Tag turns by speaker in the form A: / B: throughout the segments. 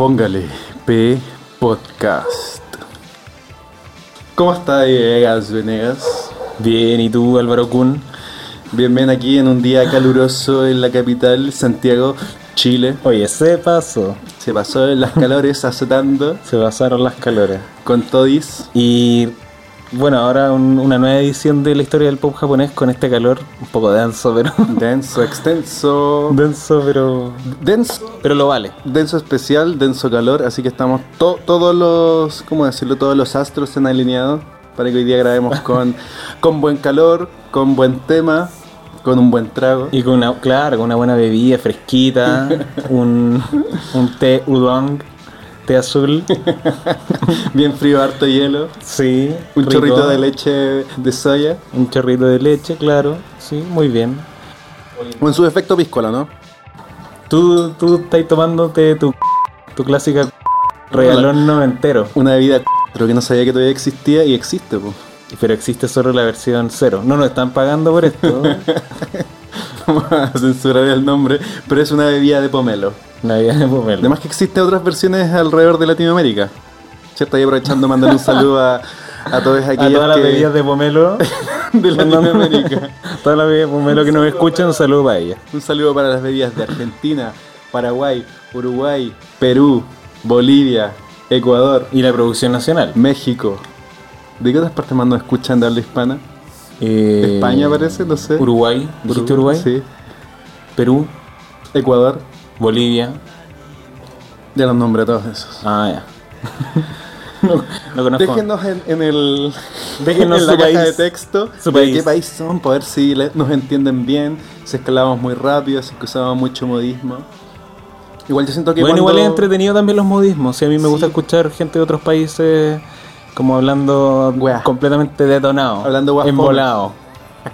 A: Póngale P Podcast. ¿Cómo está Vegas Venegas?
B: Bien, ¿y tú, Álvaro Kun?
A: Bien, bien aquí en un día caluroso en la capital, Santiago, Chile.
B: Oye, se pasó.
A: Se pasó en las calores azotando
B: Se pasaron las calores.
A: con todis.
B: Y bueno, ahora un- una nueva edición de la historia del pop japonés con este calor un poco denso, pero.
A: Denso, extenso.
B: denso, pero.
A: Denso,
B: Pero lo vale.
A: denso especial, denso calor, así que estamos to- todos los, ¿cómo decirlo? Todos los astros han alineado para que hoy día grabemos con, con buen calor, con buen tema, con un buen trago.
B: Y con una, claro, con una buena bebida fresquita, un, un té udon, té azul.
A: Bien frío, harto hielo,
B: Sí.
A: un
B: rico.
A: chorrito de leche de soya.
B: Un chorrito de leche, claro. Sí, muy bien.
A: O en su efecto piscola, ¿no?
B: Tú, tú estás tomándote tu, tu clásica regalón noventero.
A: Una bebida pero que no sabía que todavía existía y existe, pues.
B: Pero existe solo la versión cero. No nos están pagando por esto.
A: Vamos a censurar el nombre, pero es una bebida de pomelo.
B: Navidad de pomelo.
A: Además que existen otras versiones alrededor de Latinoamérica. ¿Cierto? Y aprovechando mandar un saludo a, a todos
B: A
A: aquellos
B: todas las
A: que-
B: bebidas de pomelo.
A: de Latinoamérica.
B: todas las bebidas de pomelo que nos escuchan, un saludo para ellas.
A: Un saludo para las bebidas de Argentina, Paraguay, Uruguay, Perú, Bolivia, Ecuador,
B: Y la producción nacional.
A: México. ¿De qué otras partes más nos escuchan de habla hispana?
B: Eh,
A: España parece, no sé.
B: Uruguay. ¿Dijiste Uruguay?
A: Sí.
B: Perú.
A: Ecuador.
B: Bolivia.
A: Ya los nombré a todos esos.
B: Ah, ya. no, no conozco.
A: Déjenos en, en el
B: Déjenos
A: en la
B: su
A: caja
B: país.
A: de texto
B: Su
A: de
B: país.
A: qué país son, para ver si nos entienden bien, si escalamos muy rápido, si es que usamos mucho modismo. Igual yo siento que
B: Bueno,
A: cuando-
B: igual es entretenido también los modismos. Si a mí me gusta escuchar gente de otros países como hablando completamente detonado.
A: Hablando fome.
B: Embolado.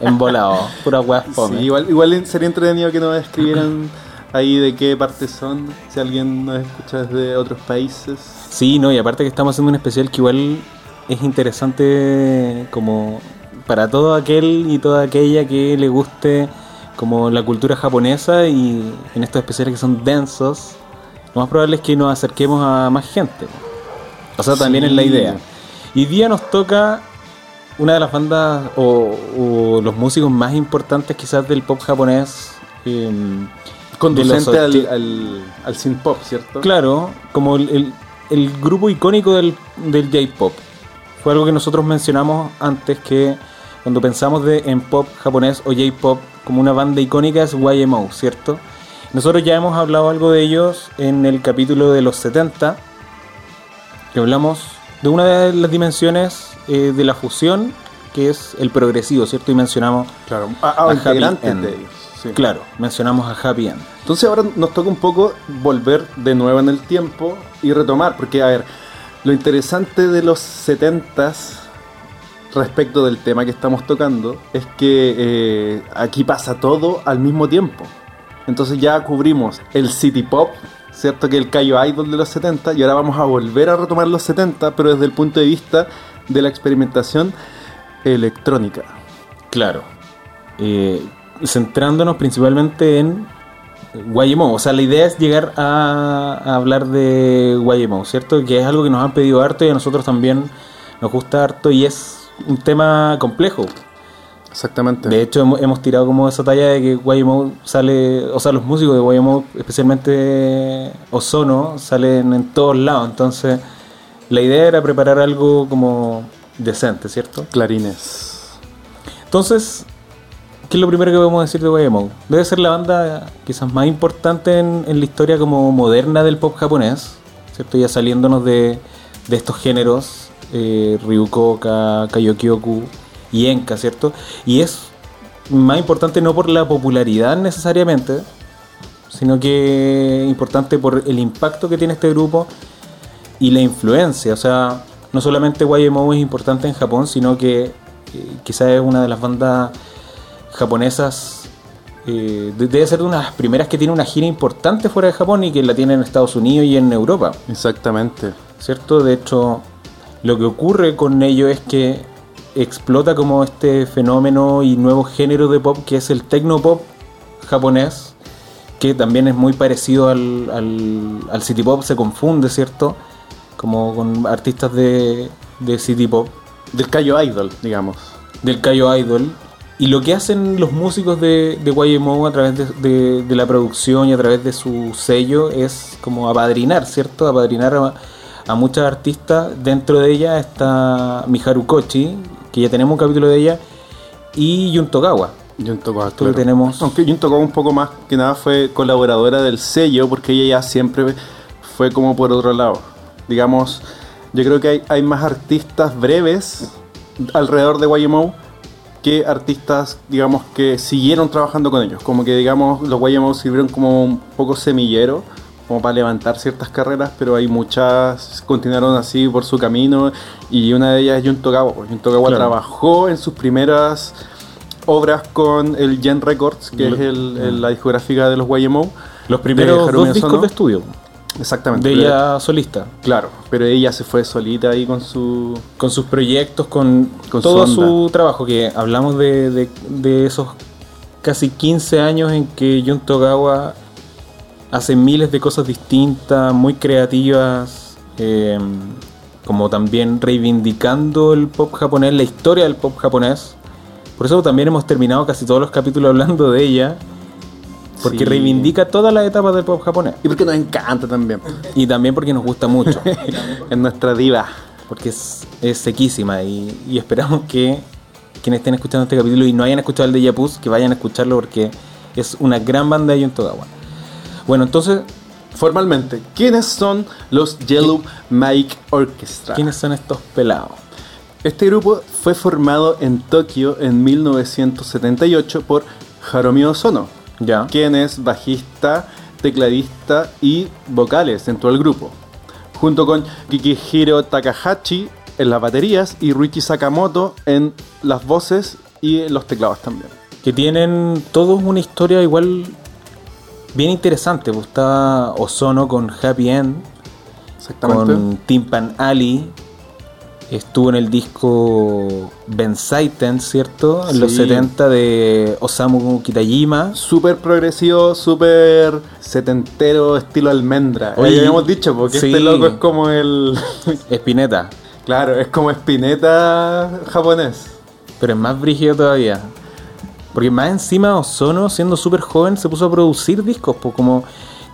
B: Embolado. Pura weá
A: Sí, igual, igual sería entretenido que nos escribieran ahí de qué parte son, si alguien nos escucha desde otros países.
B: Sí, no, y aparte que estamos haciendo un especial que igual es interesante como para todo aquel y toda aquella que le guste como la cultura japonesa y en estos especiales que son densos, lo más probable es que nos acerquemos a más gente. O sea, también
A: Sí.
B: es la idea. Y día nos toca una de las bandas o, o los músicos más importantes quizás del pop japonés. em,
A: Conducente
B: los
A: al,
B: ochi-
A: al, al synth pop, ¿cierto?
B: Claro, como el, el- el grupo icónico del, del J-Pop. Fue algo que nosotros mencionamos antes que cuando pensamos de, en pop japonés o J-Pop como una banda icónica es YMO, ¿cierto? Nosotros ya hemos hablado algo de ellos en el capítulo de los 70, que hablamos de una de las dimensiones eh, de la fusión, que es el progresivo, ¿cierto? Y mencionamos,
A: Claro, a, a
B: A Happy
A: integrantes
B: End.
A: de ellos. sí.
B: claro, mencionamos a Happy End.
A: Entonces ahora nos toca un poco volver de nuevo en el tiempo y retomar, porque a ver, lo interesante de los 70s respecto del tema que estamos tocando es que eh, aquí pasa todo al mismo tiempo. Entonces ya cubrimos el city pop, ¿cierto? Que el Cayo Idol de los 70 y ahora vamos a volver a retomar los 70, pero desde el punto de vista de la experimentación electrónica.
B: Claro. Eh, centrándonos principalmente en YMO. O sea, la idea es llegar a, hablar de YMO, ¿cierto? Que es algo que nos han pedido harto y a nosotros también nos gusta harto y es un tema complejo.
A: Exactamente.
B: De hecho, hemos, hemos tirado como esa talla de que YMO sale, o sea, los músicos de YMO, especialmente Ozono, salen en todos lados. Entonces, la idea era preparar algo como decente, ¿cierto?
A: Clarines.
B: Entonces, ¿qué es lo primero que podemos decir de YMO? Debe ser la banda quizás más importante en, en la historia como moderna del pop japonés, ¿cierto? Ya saliéndonos de, de estos géneros, eh, Ryukoka, Kayokyoku y ¿cierto? Y es más importante no por la popularidad necesariamente, sino que importante por el impacto que tiene este grupo y la influencia. O sea, no solamente YMO es importante en Japón, sino que eh, quizás es una de las bandas japonesas. eh, de- debe ser de una de las primeras que tiene una gira importante fuera de Japón y que la tiene en Estados Unidos y en Europa.
A: Exactamente.
B: ¿Cierto? De hecho, lo que ocurre con ello es que explota como este fenómeno y nuevo género de pop que es el tecno pop japonés, que que también es muy parecido al, al, al City Pop, se confunde, ¿cierto? Como con artistas de, de City Pop,
A: Del Cayo Idol, digamos.
B: del Cayo Idol. Y lo que hacen los músicos de, de YMO a través de, de- de la producción y a través de su sello es como apadrinar, ¿cierto? Apadrinar a, a muchas artistas. Dentro de ella está Miharu Kochi, que ya tenemos un capítulo de ella, y Jun Togawa.
A: Jun Tokawa,
B: Tú lo tenemos-
A: Aunque Jun Tokawa un poco más que nada fue colaboradora del sello, porque ella ya siempre fue como por otro lado. Digamos, yo creo que hay, hay más artistas breves alrededor de YMO que artistas, digamos, que siguieron trabajando con ellos. Como que, digamos, los YMO sirvieron como un poco semillero, como para levantar ciertas carreras, pero hay muchas continuaron así por su camino. Y una de ellas es Jun Tokawa. pues.
B: Claro.
A: trabajó en sus primeras obras con el Gen Records, que
B: Lo-
A: es el- el- la discográfica de los YMO.
B: Los primeros dos discos de estudio
A: Exactamente.
B: de ella solista.
A: Claro, pero ella se fue solita ahí con su...
B: con sus proyectos, con,
A: Con
B: todo
A: su
B: trabajo, que hablamos de, de- de esos casi 15 años en que Jun Togawa hace miles de cosas distintas, muy creativas, eh, como también reivindicando el pop japonés, la historia del pop japonés. Por eso también hemos terminado casi todos los capítulos hablando de ella, porque
A: Sí.
B: reivindica todas las etapas del pop japonés.
A: Y porque nos encanta también.
B: Y también porque nos gusta mucho.
A: es nuestra diva.
B: porque es, es sequísima y, y esperamos que quienes estén escuchando este capítulo y no hayan escuchado el de Yapuz, que vayan a escucharlo porque es una gran banda de Jun Togawa. Bueno, entonces,
A: Formalmente, ¿quiénes son los Yellow Mike Orchestra?
B: ¿quiénes son estos pelados?
A: Este grupo fue formado en Tokio en 1978 por Haromi Osono,
B: Ya.
A: quien es bajista, tecladista y vocales dentro del grupo, junto con Kikihiro Takahashi en las baterías y Ruichi Sakamoto en las voces y en los teclados también.
B: Que tienen todos una historia igual bien interesante. Pues está Ozono con Happy End, con Timpan Ali. Estuvo en el disco Bensaiten, ¿cierto? En los
A: Sí.
B: 70 de Osamu Kitajima.
A: Súper progresivo, súper setentero, estilo almendra.
B: Oye,
A: Oye, habíamos dicho, porque
B: sí.
A: este loco es como el.
B: Espineta.
A: claro, es como espineta japonés.
B: Pero es más brígido todavía. Porque más encima Ozono, siendo súper joven, se puso a producir discos. Pues como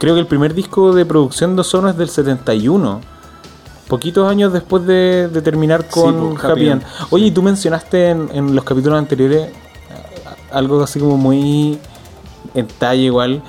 B: creo que el primer disco de producción de Ozono es del 71. Poquitos años después de, de terminar
A: Sí,
B: con
A: pues,
B: Happy
A: Happy
B: End.
A: End,
B: Oye, y tú mencionaste en, en los capítulos anteriores algo así como muy en talla igual.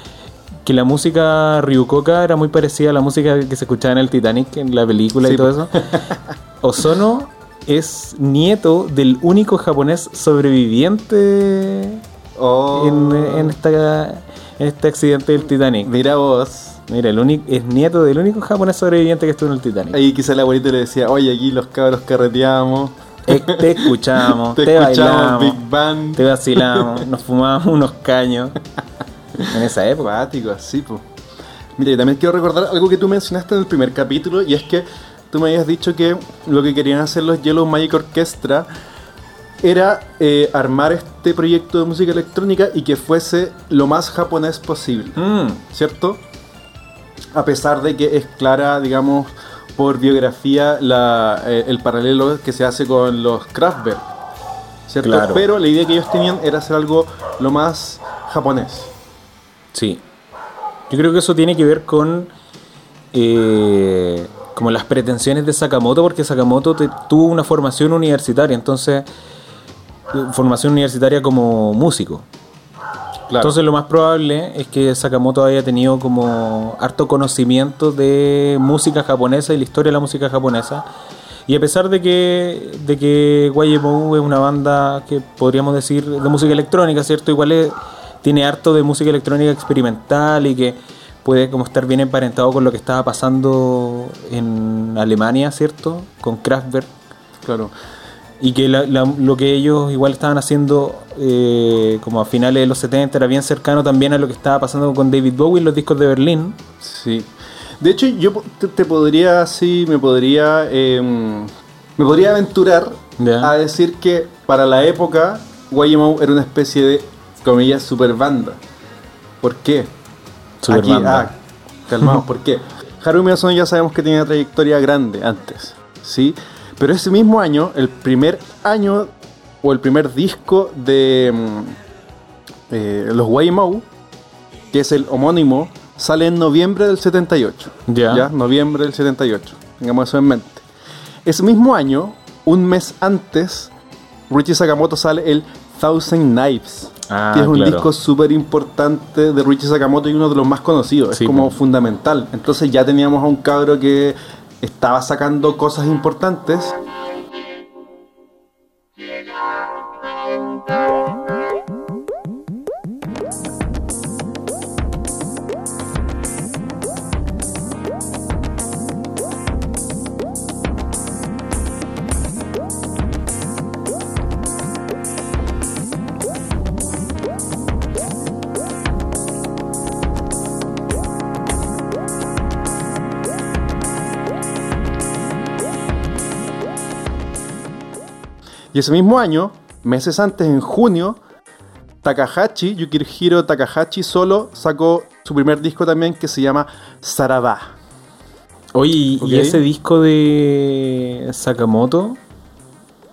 B: Que la música Ryukoka era muy parecida a la música que se escuchaba en el Titanic, en la película
A: Sí,
B: y todo eso. Ozono es nieto del único japonés sobreviviente
A: Oh,
B: en, en esta, en este accidente del Titanic.
A: Mira vos.
B: Mira, el único, es nieto del único japonés sobreviviente que estuvo en el Titanic.
A: Ahí quizá el abuelito le decía, oye, aquí los cabros carreteamos.
B: Eh, Te escuchamos,
A: Te,
B: te,
A: escuchamos
B: bailamos,
A: Big Bang.
B: te vacilamos, nos fumamos unos caños. En esa época.
A: Acuático, así, pues. Mira, y también quiero recordar algo que tú mencionaste en el primer capítulo, y es que tú me habías dicho que lo que querían hacer los Yellow Magic Orchestra era eh, armar este proyecto de música electrónica y que fuese lo más japonés posible,
B: Mm,
A: ¿cierto? A pesar de que es clara, digamos, por biografía la, eh, el paralelo que se hace con los Kraftwerk, ¿cierto?
B: Claro.
A: Pero la idea que ellos tenían era hacer algo lo más japonés.
B: sí. Yo creo que eso tiene que ver con eh, como las pretensiones de Sakamoto, porque Sakamoto te- tuvo una formación universitaria, entonces formación universitaria como músico.
A: Claro.
B: Entonces lo más probable es que Sakamoto haya tenido como harto conocimiento de música japonesa y la historia de la música japonesa. Y a pesar de que, de que YMO es una banda que podríamos decir de música electrónica, ¿cierto? Igual es- tiene harto de música electrónica experimental y que puede como estar bien emparentado con lo que estaba pasando en Alemania, ¿cierto? Con Kraftwerk.
A: claro.
B: Y que la- la- lo que ellos igual estaban haciendo eh, como a finales de los 70 era bien cercano también a lo que estaba pasando con David Bowie en los discos de Berlín.
A: Sí. De hecho, yo te, te podría así, me podría, eh, me podría aventurar a decir que para la época YMO era una especie de, comillas, super banda. ¿Por qué? Aquí, ah, calmados, ¿por qué? Harumi Osono ya sabemos que tiene una trayectoria grande antes, ¿sí? Pero ese mismo año, el primer año o el primer disco de mm, eh, los Waymou, que es el homónimo, sale en noviembre del 78.
B: Ya.
A: Noviembre del 78. Tengamos eso en mente. Ese mismo año, un mes antes, Richie Sakamoto sale el Thousand Knives.
B: Ah,
A: que es un
B: claro.
A: disco súper importante de Richie Sakamoto y uno de los más conocidos.
B: Sí,
A: es como fundamental. Entonces ya teníamos a un cabro que estaba sacando cosas importantes. Y ese mismo año, meses antes, en junio, Takahashi, Yukihiro Takahashi solo sacó su primer disco también que se llama Saraba.
B: Oye, y, ese disco de Sakamoto,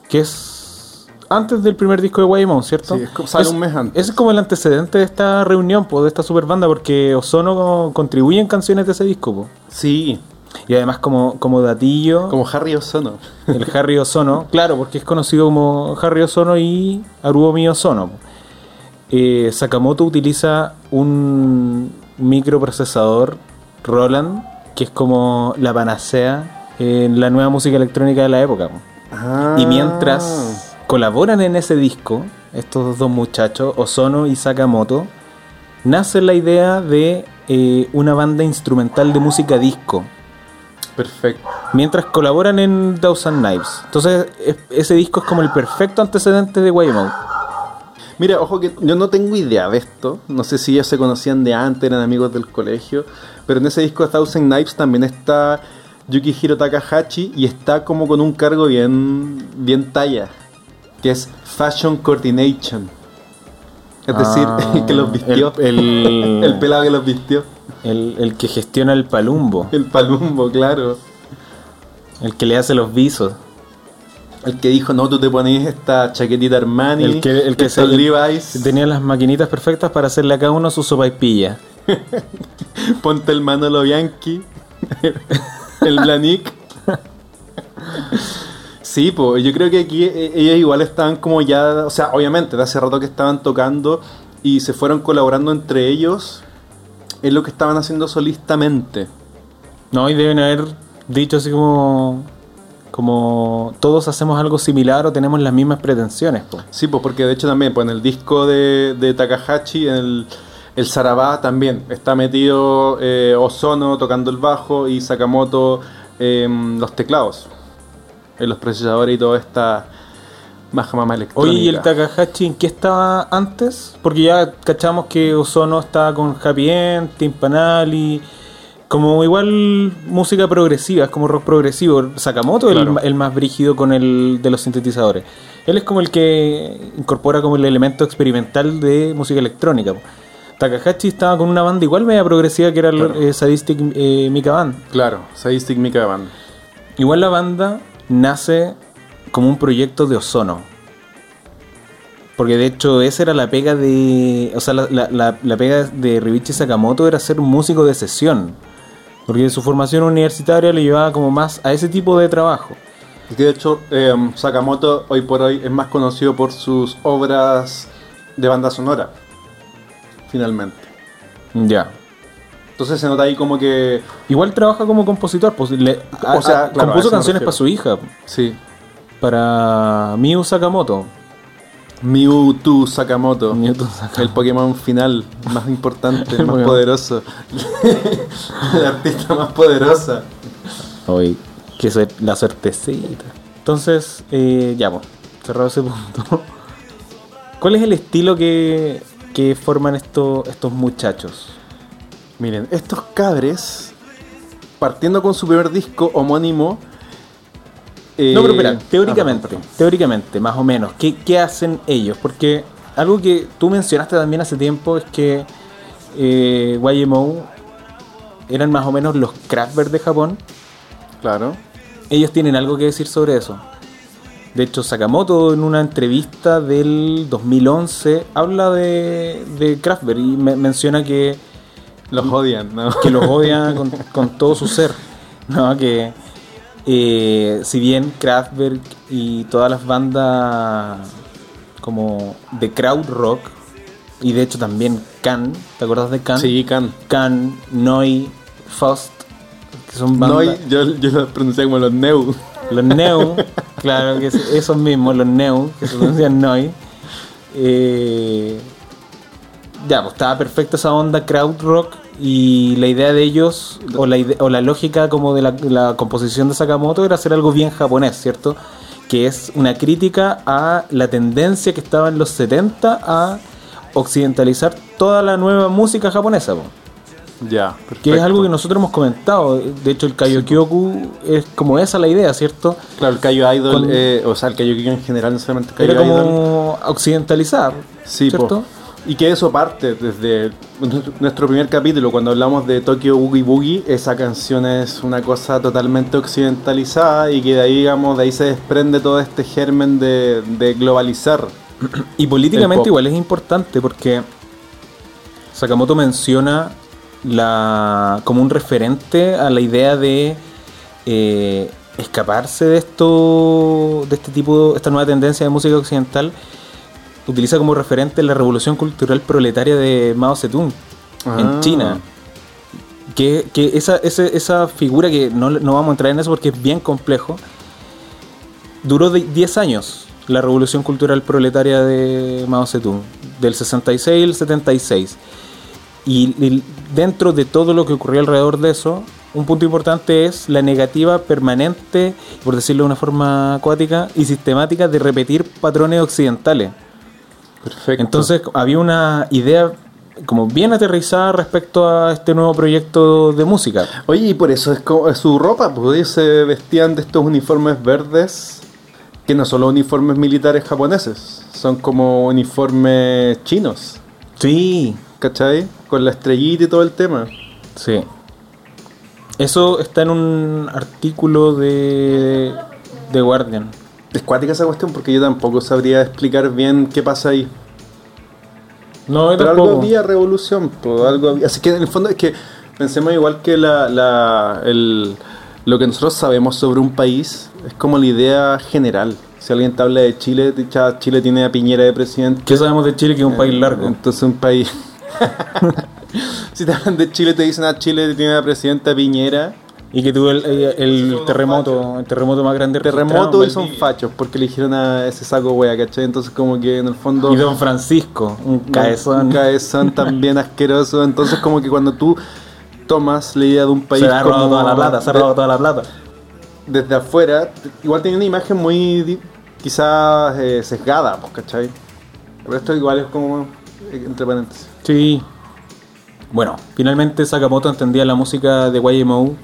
B: que es antes del primer disco de Waymon, ¿cierto?
A: Sí, es como- sale un mes antes.
B: ese es como el antecedente de esta reunión, pues, de esta super banda, porque Ozono contribuye en canciones de ese disco, po.
A: Sí,
B: Y además como, como datillo,
A: como Harry Osono.
B: el Harry Ozono, claro, porque es conocido como Harry Ozono y Haruomi Ozono. Eh, Sakamoto utiliza un microprocesador Roland, que es como la panacea en la nueva música electrónica de la época. po.
A: Ah.
B: Y mientras colaboran en ese disco, estos dos muchachos, Ozono y Sakamoto, nace la idea de eh, una banda instrumental de música disco.
A: Perfecto.
B: Mientras colaboran en Thousand Knives. Entonces, es- ese disco es como el perfecto antecedente de Waymo.
A: Mira, ojo que yo no tengo idea de esto. No sé si ellos se conocían de antes, eran amigos del colegio. Pero en ese disco de Thousand Knives también está Yukihiro Takahashi y está como con un cargo bien, bien talla. Que es Fashion Coordination. Es decir,
B: Ah,
A: que los vistió.
B: El, el-
A: El pelado que los vistió.
B: El- el que gestiona el palumbo.
A: El palumbo, claro.
B: El que le hace los visos.
A: El que dijo, no, tú te pones esta chaquetita Armani,
B: El que, el que se-
A: Levi's,
B: tenía las maquinitas perfectas para hacerle a cada uno su sopa y pilla.
A: ponte el Manolo Bianchi, el Blanik. Sí, pues yo creo que aquí eh, ellos igual estaban como ya, o sea, obviamente, de hace rato que estaban tocando y se fueron colaborando entre ellos en lo que estaban haciendo solistamente.
B: No, y deben haber dicho así como. Como todos hacemos algo similar o tenemos las mismas pretensiones. po.
A: Sí, pues porque de hecho también, pues en el disco de, de Takahashi, en el, el Sarabá también está metido eh, Ozono tocando el bajo y Sakamoto en los teclados, en los procesadores y toda esta maja mama electrónica.
B: Oye, ¿y el Takahashi en qué estaba antes? Porque ya cachamos que Ozono estaba con Happy End, Timpanali, como igual música progresiva, es como rock progresivo. Sakamoto es
A: Claro.
B: el, el más brígido con el de los sintetizadores. Él es como el que incorpora como el elemento experimental de música electrónica. Takahashi estaba con una banda igual media progresiva que era el eh, Sadistic eh, Mika Band.
A: Claro, Sadistic Mika Band.
B: Igual la banda nace como un proyecto de Ozono. Porque de hecho esa era la pega de... O sea, la, la- pega de Ribichi Sakamoto era ser un músico de sesión. Porque su formación universitaria le llevaba como más a ese tipo de trabajo.
A: De hecho eh, Sakamoto hoy por hoy es más conocido por sus obras de banda sonora, finalmente.
B: Ya.
A: Entonces se nota ahí como que,
B: Igual trabaja como compositor. Pues, le-
A: O sea,
B: a-
A: claro, a
B: compuso canciones para su hija.
A: sí,
B: Para Miu Sakamoto.
A: Mewtwo Sakamoto.
B: Mewtwo Sakamoto.
A: El Pokémon final más importante,
B: El
A: el más
B: Pokémon.
A: poderoso. la artista más poderosa.
B: Hoy, que suer- la suertecita. Entonces, eh, ya, pues, cerrado ese punto. ¿Cuál es el estilo que, que forman estos, estos muchachos?
A: Miren, estos cabres, partiendo con su primer disco homónimo. Eh,
B: no, pero espera, teóricamente,
A: ah,
B: teóricamente, más o menos, ¿qué, qué hacen ellos? Porque algo que tú mencionaste también hace tiempo es que eh, YMO eran más o menos los Kraftwerk de Japón,
A: Claro.
B: ellos tienen algo que decir sobre eso. De hecho, Sakamoto en una entrevista del 2011 habla de, de Kraftwerk y me- menciona que,
A: Los odian, ¿no?
B: que los odia con, con todo su ser. ¿no? Que eh, si bien Kraftwerk y todas las bandas como de crowd rock, y de hecho también Can, ¿te acuerdas de Can?
A: Sí, Can.
B: Can, Noi, Faust, que son bandas...
A: No, yo, yo lo pronuncié como los Neu.
B: Los Neu, claro que es- esos mismos, los Neu, que se pronuncian Noi. Eh, ya, pues estaba perfecta esa onda crowd rock y la idea de ellos, o la, o la lógica como de la, la composición de Sakamoto era hacer algo bien japonés, ¿cierto? Que es una crítica a la tendencia que estaba en los 70 a occidentalizar toda la nueva música japonesa. po.
A: Ya,
B: Que es algo que nosotros hemos comentado. De hecho, el Kaiokyoku es como esa la idea, ¿cierto?
A: Claro, el Kaio Idol,
B: Con-
A: eh, o sea, el Kaio en general, no solamente el
B: Era
A: Kaio Idol.
B: como occidentalizar,
A: Sí,
B: ¿cierto?
A: po. Y que eso parte desde nuestro primer capítulo, cuando hablamos de Tokyo Boogie Boogie, esa canción es una cosa totalmente occidentalizada y que de ahí, digamos, de ahí se desprende todo este germen de, de globalizar.
B: Y políticamente igual es importante porque Sakamoto menciona la como un referente a la idea de eh, escaparse de esto, de este tipo, esta nueva tendencia de música occidental. Utiliza como referente la revolución cultural proletaria de Mao Zedong
A: Ah.
B: en China. Que, que esa, ese- esa figura que no, no vamos a entrar en eso porque es bien complejo, duró de- 10 años la revolución cultural proletaria de Mao Zedong, del 66 al 76. Y, y dentro de todo lo que ocurrió alrededor de eso, un punto importante es la negativa permanente, por decirlo de una forma acuática y sistemática, de repetir patrones occidentales.
A: Perfecto.
B: Entonces había una idea como bien aterrizada respecto a este nuevo proyecto de música.
A: Oye, y por eso es, como, es su ropa, ellos se vestían de estos uniformes verdes, que no son los uniformes militares japoneses, son como uniformes chinos,
B: Sí,
A: ¿cachai? Con la estrellita y todo el tema.
B: sí. Eso está en un artículo de, de Guardian.
A: Es cuática esa cuestión porque yo tampoco sabría explicar bien qué pasa ahí.
B: No,
A: Pero algo
B: tampoco.
A: había revolución, pues, algo había- Así que en el fondo es que pensemos igual que la, la- el- lo que nosotros sabemos sobre un país es como la idea general. Si alguien te habla de Chile, Chile tiene a Piñera de presidente.
B: ¿Qué sabemos de Chile que es un país largo?
A: Entonces un país... si te hablan de Chile, te dicen a Chile tiene a presidenta Piñera.
B: Y que tuvo el, el- el terremoto, el terremoto más grande
A: Terremoto y son fachos porque eligieron a ese saco wea, ¿cachai? Entonces como que en el fondo...
B: Y Don Francisco, un cabezón.
A: Un cabezón también asqueroso. Entonces, como que cuando tú tomas la idea de un país
B: se ha robado
A: como
B: toda la plata, se ha
A: de-
B: robado toda la plata.
A: desde afuera, igual tiene una imagen muy quizás eh, sesgada, pues, ¿cachai? Pero esto igual es como eh, entre paréntesis.
B: Sí. Bueno, finalmente Sakamoto entendía la música de YMO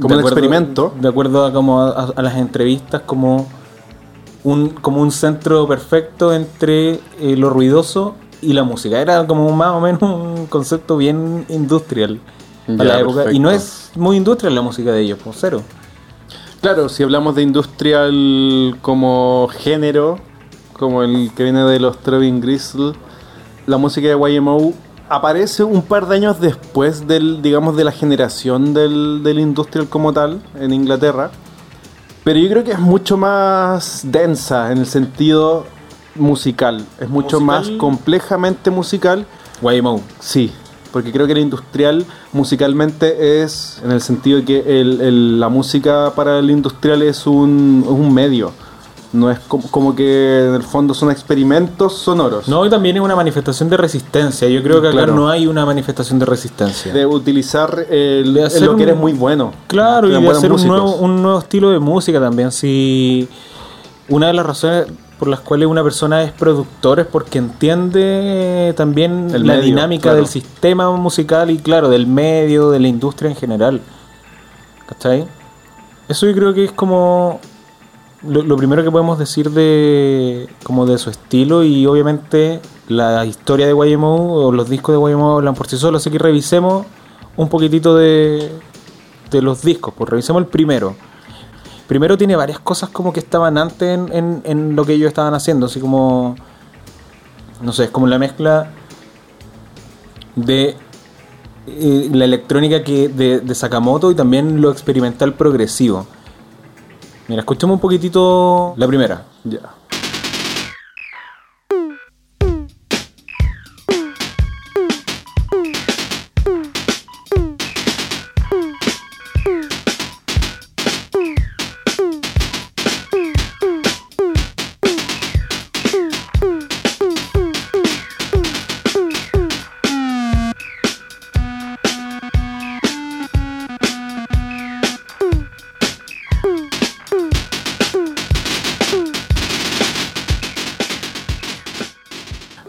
A: Como un
B: acuerdo-
A: experimento.
B: De acuerdo a, como a, a las entrevistas, como un, como un centro perfecto entre eh, lo ruidoso y la música. Era como más o menos un concepto bien industrial para
A: Ya,
B: la época. Y no es muy industrial la música de ellos, pues cero.
A: Claro, si hablamos de industrial como género, como el que viene de los Trovin Gristle, la música de YMO aparece un par de años después del, digamos, de la generación del, del industrial como tal en Inglaterra. Pero yo creo que es mucho más densa en el sentido musical. Es mucho
B: Musical.
A: más complejamente musical.
B: YMO.
A: Sí, porque creo que el industrial musicalmente es en el sentido de que el- el- la música para el industrial es un, es un medio. No es como, como que en el fondo son experimentos sonoros.
B: No, y también es una manifestación de resistencia. Yo creo que acá
A: Claro.
B: no hay una manifestación de resistencia.
A: De utilizar el-
B: De
A: lo que eres muy bueno.
B: Claro, y de hacer un nuevo, un nuevo estilo de música también. Si una de las razones por las cuales una persona es productor es porque entiende también
A: El
B: la
A: medio,
B: dinámica
A: claro.
B: del sistema musical y claro, del medio, de la industria en general. ¿Cachai? Eso yo creo que es como lo, primero que podemos decir de como de su estilo y obviamente la historia de YMO o los discos de YMO hablan por sí solos, así que revisemos un poquitito de, de los discos, pues revisemos el primero. Primero tiene varias cosas como que estaban antes en, en- lo que ellos estaban haciendo, así como, no sé, es como la mezcla de eh, la electrónica que de Sakamoto y también lo experimental progresivo. Mira, escuchemos un poquitito la primera.
A: Ya.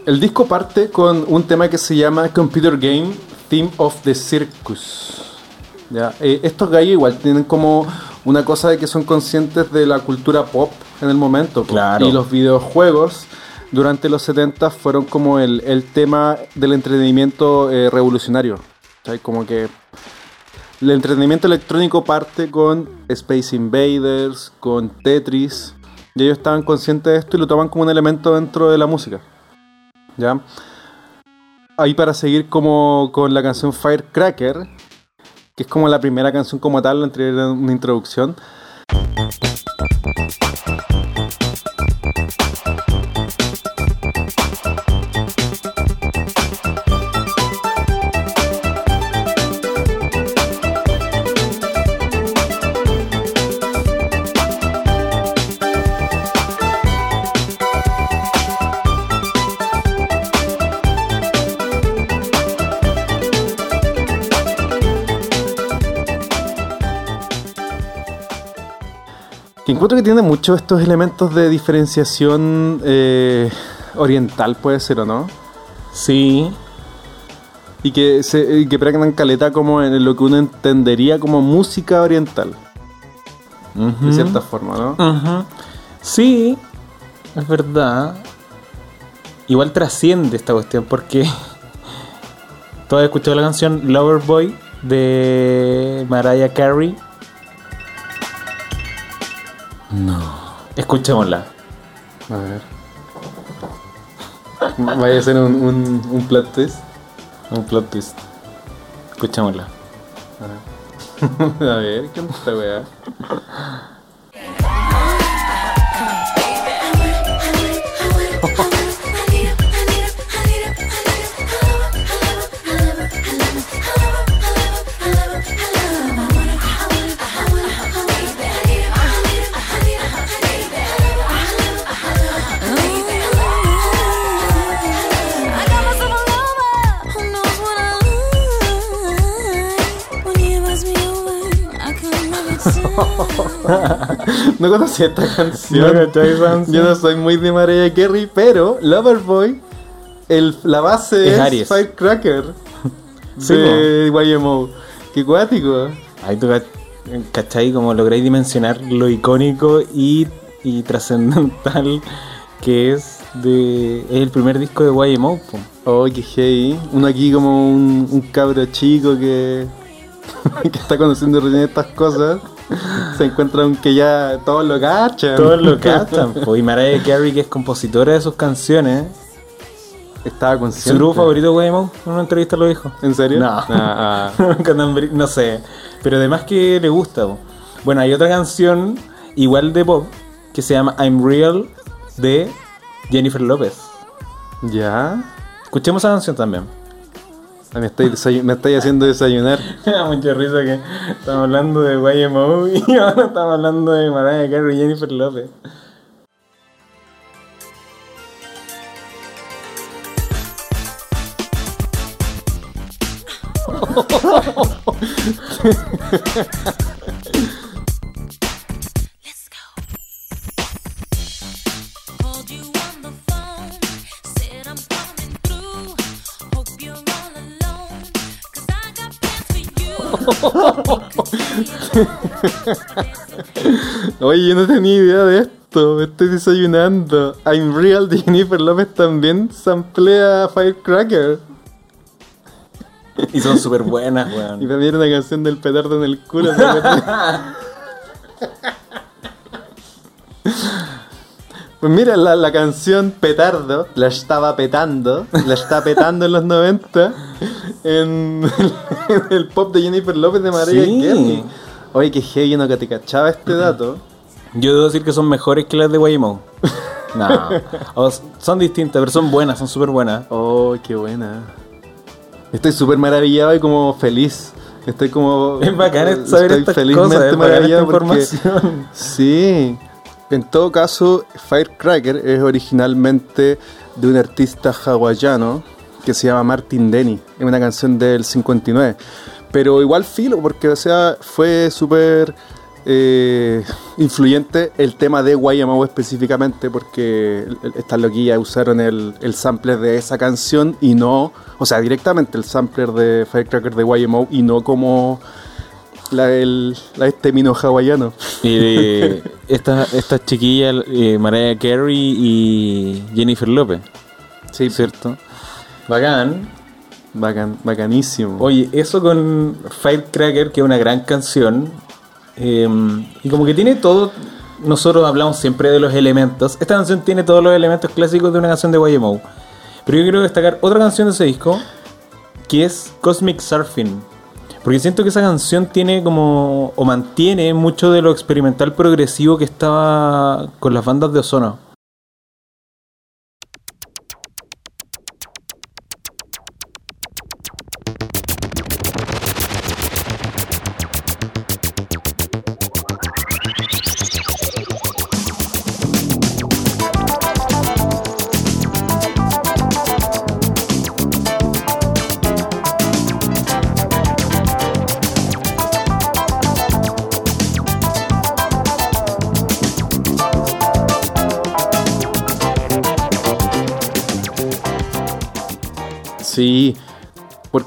A: El disco parte con un tema que se llama Computer Game Theme of the Circus. ¿Ya? Eh, estos gallos igual tienen como una cosa de que son conscientes de la cultura pop en el momento.
B: Claro.
A: Y los videojuegos durante los 70 fueron como el, el tema del entretenimiento eh, revolucionario. ¿cachai? Como que el entretenimiento electrónico parte con Space Invaders, con Tetris. Y ellos estaban conscientes de esto y lo toman como un elemento dentro de la música. ¿Ya? Ahí para seguir como con la canción Firecracker, que es como la primera canción como tal, entre una introducción. Encuentro que tiene muchos estos elementos de diferenciación eh, oriental, puede ser o no.
B: Sí,
A: Y que, se, que pregnan caleta como en lo que uno entendería como música oriental, de cierta forma, ¿no?
B: Sí, es verdad. Igual trasciende esta cuestión porque ¿Tú has escuchado la canción Loverboy de Mariah Carey?
A: No.
B: Escuchémosla.
A: A ver. Vaya a ser un, un, un plot twist.
B: Un plot twist. Escuchémosla.
A: A ver, ¿qué onda esta weá? No conocía esta canción.
B: No.
A: Yo no soy muy de Mariah Carey, pero Loverboy, el, la base
B: Es.
A: Firecracker
B: Sí,
A: de YMO. Qué cuático.
B: Ahí tú cach- cachai como lográis dimensionar lo icónico y, y trascendental que es de es el primer disco de YMO. po.
A: Oh, qué hey. Uno aquí como un, un cabro chico que, que está conociendo recién estas cosas. Se encuentra un que ya todos lo cachan.
B: Todos lo cachan. Y Mariah Carey, que es compositora de sus canciones,
A: Estaba consciente.
B: su grupo favorito de YMO, en una entrevista lo dijo.
A: ¿En serio?
B: No.
A: Ah, ah.
B: No sé. Pero además que le gusta. Bueno, hay otra canción igual de pop que se llama I'm Real de Jennifer López.
A: ¿Ya?
B: Escuchemos esa canción también.
A: Me estoy, desayu- me estoy haciendo desayunar.
B: Me da mucha risa que estamos hablando de YMO y ahora estamos hablando de Mariah Carey y Jennifer López.
A: Oye, yo no tenía idea de esto. Me estoy desayunando. I'm Real de Jennifer López también samplea Firecracker.
B: Y son súper buenas,
A: Y
B: weón.
A: también una canción del petardo en el culo. Pues mira, la, la canción Petardo la estaba petando, la está petando en los 90 en, en el pop de Jennifer López de María
B: Sí.
A: Carey. Oye, que heavy, no que te cachaba este dato.
B: Yo debo decir que son mejores que las de Guaymou. No. O son distintas, pero son buenas, son súper buenas.
A: Oh, qué buena. Estoy súper maravillado y como feliz. Estoy como.
B: Es bacán saber
A: estoy
B: estas
A: felizmente
B: cosas, es esta
A: maravillado porque-
B: información.
A: Sí. En todo caso, Firecracker es originalmente de un artista hawaiano que se llama Martin Denny. Es una canción del 59. Pero igual filo, porque sea, fue súper eh, influyente el tema de Guayamau específicamente, porque estas loquillas usaron el, el sampler de esa canción y no, o sea, directamente el sampler de Firecracker de Guayamau y no como la, el, la este mino hawaiano.
B: Y de estas estas chiquillas, eh, Mariah Carey y Jennifer López.
A: Sí,
B: ¿Cierto? Bacán.
A: Bacán, bacanísimo.
B: Oye, eso con Firecracker, que es una gran canción. eh, y como que tiene todo. Nosotros hablamos siempre de los elementos. Esta canción tiene todos los elementos clásicos de una canción de Guaymou. Pero yo quiero destacar otra canción de ese disco, que es Cosmic Surfing. Porque siento que esa canción tiene como. o mantiene mucho de lo experimental progresivo que estaba con las bandas de Ozono.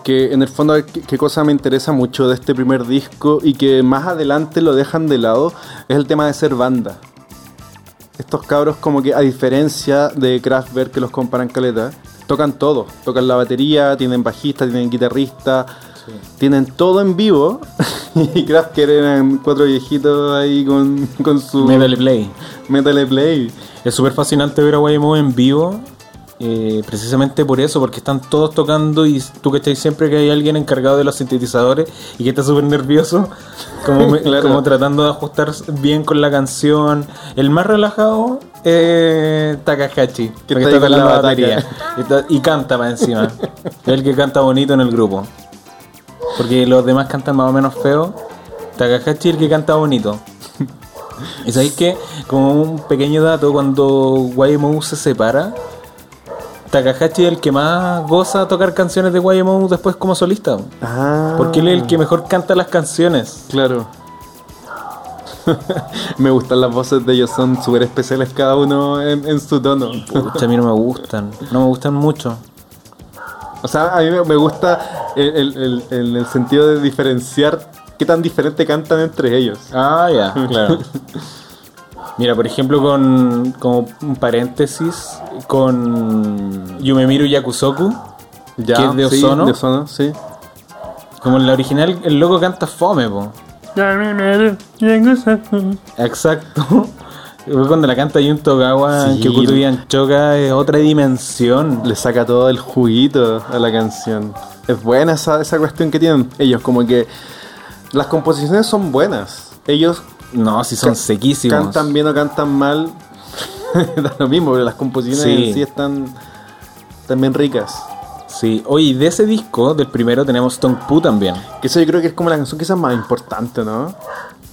A: Porque en el fondo, ¿qué, cosa me interesa mucho de este primer disco y que más adelante lo dejan de lado? Es el tema de ser banda. Estos cabros, como que a diferencia de Kraftwerk, que los comparan caleta, tocan todo. Tocan la batería, tienen bajista, tienen guitarrista, tienen todo en vivo. y Kraftwerk eran cuatro viejitos ahí con, con su
B: Metal Play.
A: Metal Play.
B: Es súper fascinante ver a Guaymou en vivo, eh, precisamente por eso, porque están todos tocando y tú cachai siempre que hay alguien encargado de los sintetizadores y que está súper nervioso, como, me-
A: Claro.
B: como tratando de ajustar bien con la canción. El más relajado es Takahashi,
A: Que está con la
B: batería y, está- y canta más encima. es el que canta bonito en el grupo. Porque los demás cantan más o menos feo. Takahashi es el que canta bonito. Y sabéis que, como un pequeño dato, cuando YMO se separa, Takahashi es el que más goza tocar canciones de YMO después como solista.
A: Ah,
B: Porque él es el que mejor canta las canciones.
A: Claro. me gustan las voces de ellos, son súper especiales cada uno en, en su tono.
B: Pucha, a mí no me gustan. No me gustan mucho.
A: O sea, a mí me, gusta el, el- el- el- el sentido de diferenciar qué tan diferente cantan entre ellos.
B: Ah, ya, claro. Mira, por ejemplo, con como un paréntesis, con Yumemiru Yakusoku,
A: Ya,
B: que es de
A: sí,
B: Ozono.
A: de Ozono, sí.
B: como en la original, el loco canta fome, po. Exacto. Cuando la canta Jun Togawa en
A: Sí.
B: Kyokuto Choca es otra dimensión.
A: Le saca todo el juguito a la canción. Es buena esa, esa cuestión que tienen ellos, como que las composiciones son buenas. Ellos
B: No, si son
A: Ca-
B: sequísimos.
A: cantan bien o cantan mal, da lo mismo, pero las composiciones
B: Sí.
A: en sí están también ricas.
B: Sí. Oye, de ese disco, del primero, tenemos Tong Pu también.
A: Que eso yo creo que es como la canción quizás más importante, ¿no?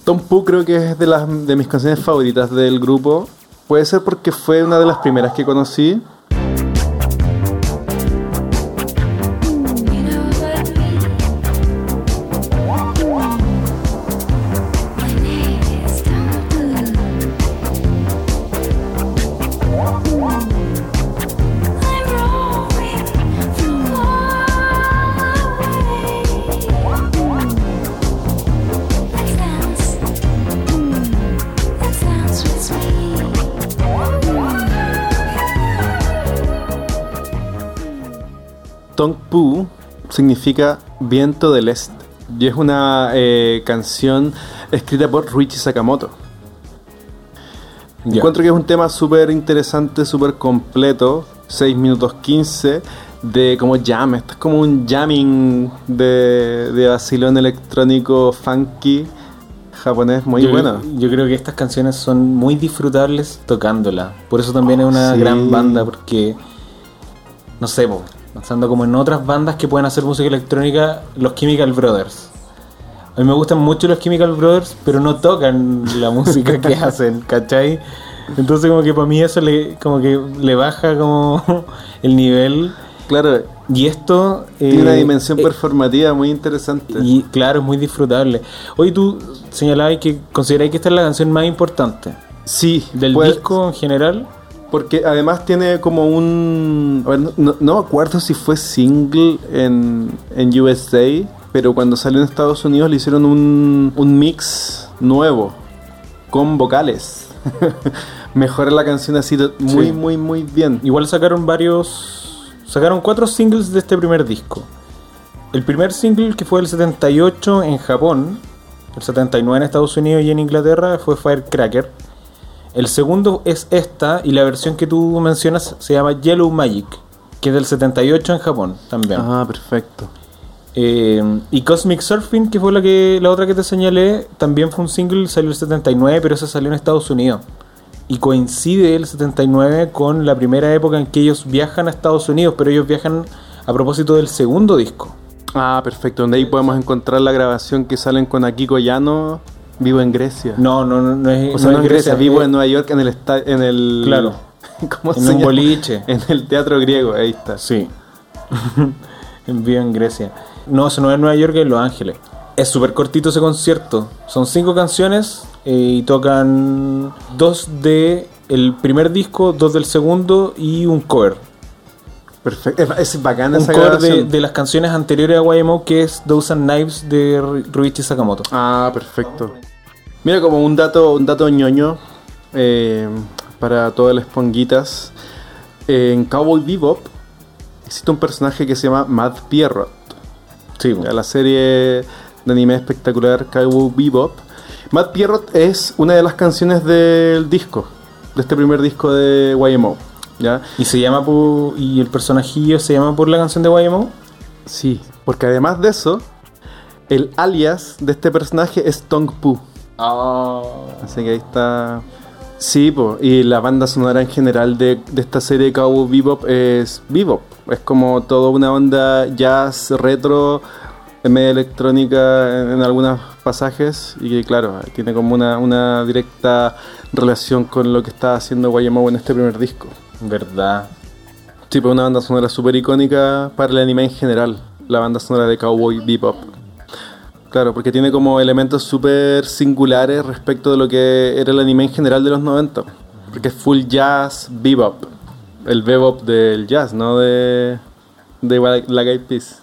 A: Tom Poo creo que es de, las, de mis canciones favoritas del grupo. Puede ser porque fue una de las primeras que conocí. Tongpu significa viento del este. Y es una eh, canción escrita por Ruichi Sakamoto.
B: Ya.
A: Encuentro que es un tema súper interesante, súper completo. 6 minutos 15 de como jam. Esto es como un jamming de, de vacilón electrónico funky japonés muy
B: yo,
A: bueno.
B: Yo creo que estas canciones son muy disfrutables tocándolas. Por eso también es una
A: Sí.
B: gran banda, porque, no sé, po, pensando como en otras bandas que pueden hacer música electrónica, los Chemical Brothers. A mí me gustan mucho los Chemical Brothers, pero no tocan la música que hacen, ¿cachai? Entonces como que para mí eso le, como que le baja como el nivel.
A: Claro,
B: Y esto...
A: tiene una
B: eh,
A: dimensión
B: eh,
A: performativa muy interesante.
B: y claro, es muy disfrutable. Hoy tú señalabas que consideráis que esta es la canción más importante
A: sí,
B: del
A: pues,
B: disco en general.
A: Porque además tiene como un... a ver, no, me acuerdo si fue single en, en USA, pero cuando salió en Estados Unidos le hicieron un, un mix nuevo, con vocales. Mejora la canción así muy,
B: Sí.
A: muy, muy bien.
B: Igual sacaron varios. Sacaron cuatro singles de este primer disco. El primer single que fue el 78 en Japón, el 79 en Estados Unidos y en Inglaterra fue Firecracker. El segundo es esta y la versión que tú mencionas se llama Yellow Magic, que es del 78 en Japón también.
A: Ah, perfecto.
B: Eh, y Cosmic Surfing, que fue la que la otra que te señalé, también fue un single, salió el 79, pero ese salió en Estados Unidos. Y coincide el 79 con la primera época en que ellos viajan a Estados Unidos, pero ellos viajan a propósito del segundo disco.
A: Ah, perfecto. Donde ahí podemos encontrar la grabación que salen con Akiko Yano, vivo en Grecia.
B: No, no, no, no es,
A: o sea, no,
B: es
A: en Grecia, vivo en Nueva York, en el... en el
B: Claro.
A: ¿Cómo
B: En
A: se
B: un
A: llama?
B: boliche.
A: En el teatro griego, ahí está.
B: Sí. Envío en Grecia. No, eso no es Nueva York, es Los Ángeles. Es súper cortito ese concierto. Son cinco canciones eh, y tocan dos de el primer disco, dos del segundo y un cover.
A: Perfecto. Es, es bacana
B: Un
A: esa
B: cover de, de las canciones anteriores a YMO que es Those and Knives de Ru- Ruichi Sakamoto.
A: Ah, perfecto. Mira, como un dato, un dato ñoño eh, para todas las ponguitas. en Cowboy Bebop existe un personaje que se llama Mad Pierrot.
B: Sí,
A: Ya, la serie de anime espectacular Cowboy Bebop. Mad Pierrot es una de las canciones del disco, de este primer disco de YMO. ¿Ya?
B: y se llama por, y el personajillo se llama por la canción de YMO.
A: Sí, porque además de eso, el alias de este personaje es Tong Pu. Así que ahí está. Sí, po, y la banda sonora en general de, de esta serie Cowboy Bebop es Bebop. Es como toda una onda jazz retro, media electrónica en, en algunos pasajes. Y que, claro, tiene como una, una directa relación con lo que está haciendo Guayamobo en este primer disco.
B: ¿Verdad?
A: Sí, pues una banda sonora súper icónica para el anime en general. La banda sonora de Cowboy Bebop. Claro, porque tiene como elementos súper singulares respecto de lo que era el anime en general de los 90. Porque es full jazz, bebop. El bebop del jazz, no de, de Black Eyed Peas.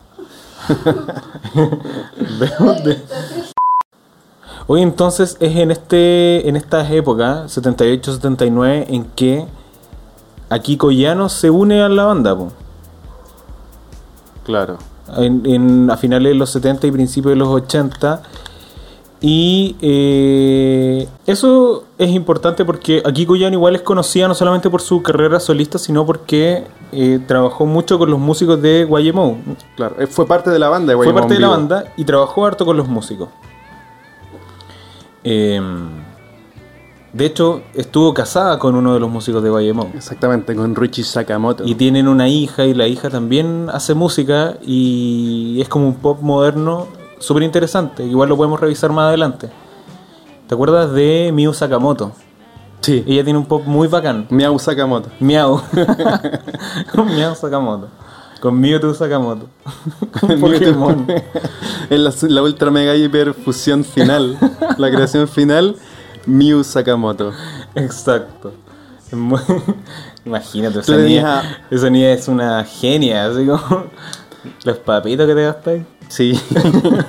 B: Hoy entonces es en este en estas épocas, 78-79, en que Akiko Yano se une a la banda. po.
A: Claro.
B: En, en- a finales de los 70 y principios de los 80. Y eh, eso es importante porque Akiko Yano igual es conocida no solamente por su carrera solista, sino porque eh, trabajó mucho con los músicos de YMO.
A: Claro, eh, fue parte de la banda de
B: Fue
A: Guaymón
B: parte de la banda y trabajó harto con los músicos. Eh, de hecho, estuvo casada con uno de los músicos de YMO.
A: Exactamente, con Richie Sakamoto.
B: Y tienen una hija y la hija también hace música y es como un pop moderno súper interesante. Igual lo podemos revisar más adelante. ¿Te acuerdas de Miu Sakamoto?
A: Sí,
B: Ella tiene un pop muy bacán.
A: Miau Sakamoto.
B: Miau. Con Miau Sakamoto. Con Mewtwo Sakamoto. Un Pokémon.
A: en la, la ultra mega hiper fusión final, la creación final, Miu Sakamoto.
B: Exacto. Imagínate, esa niña, esa niña es una genia, así como los papitos que te gastas.
A: Sí.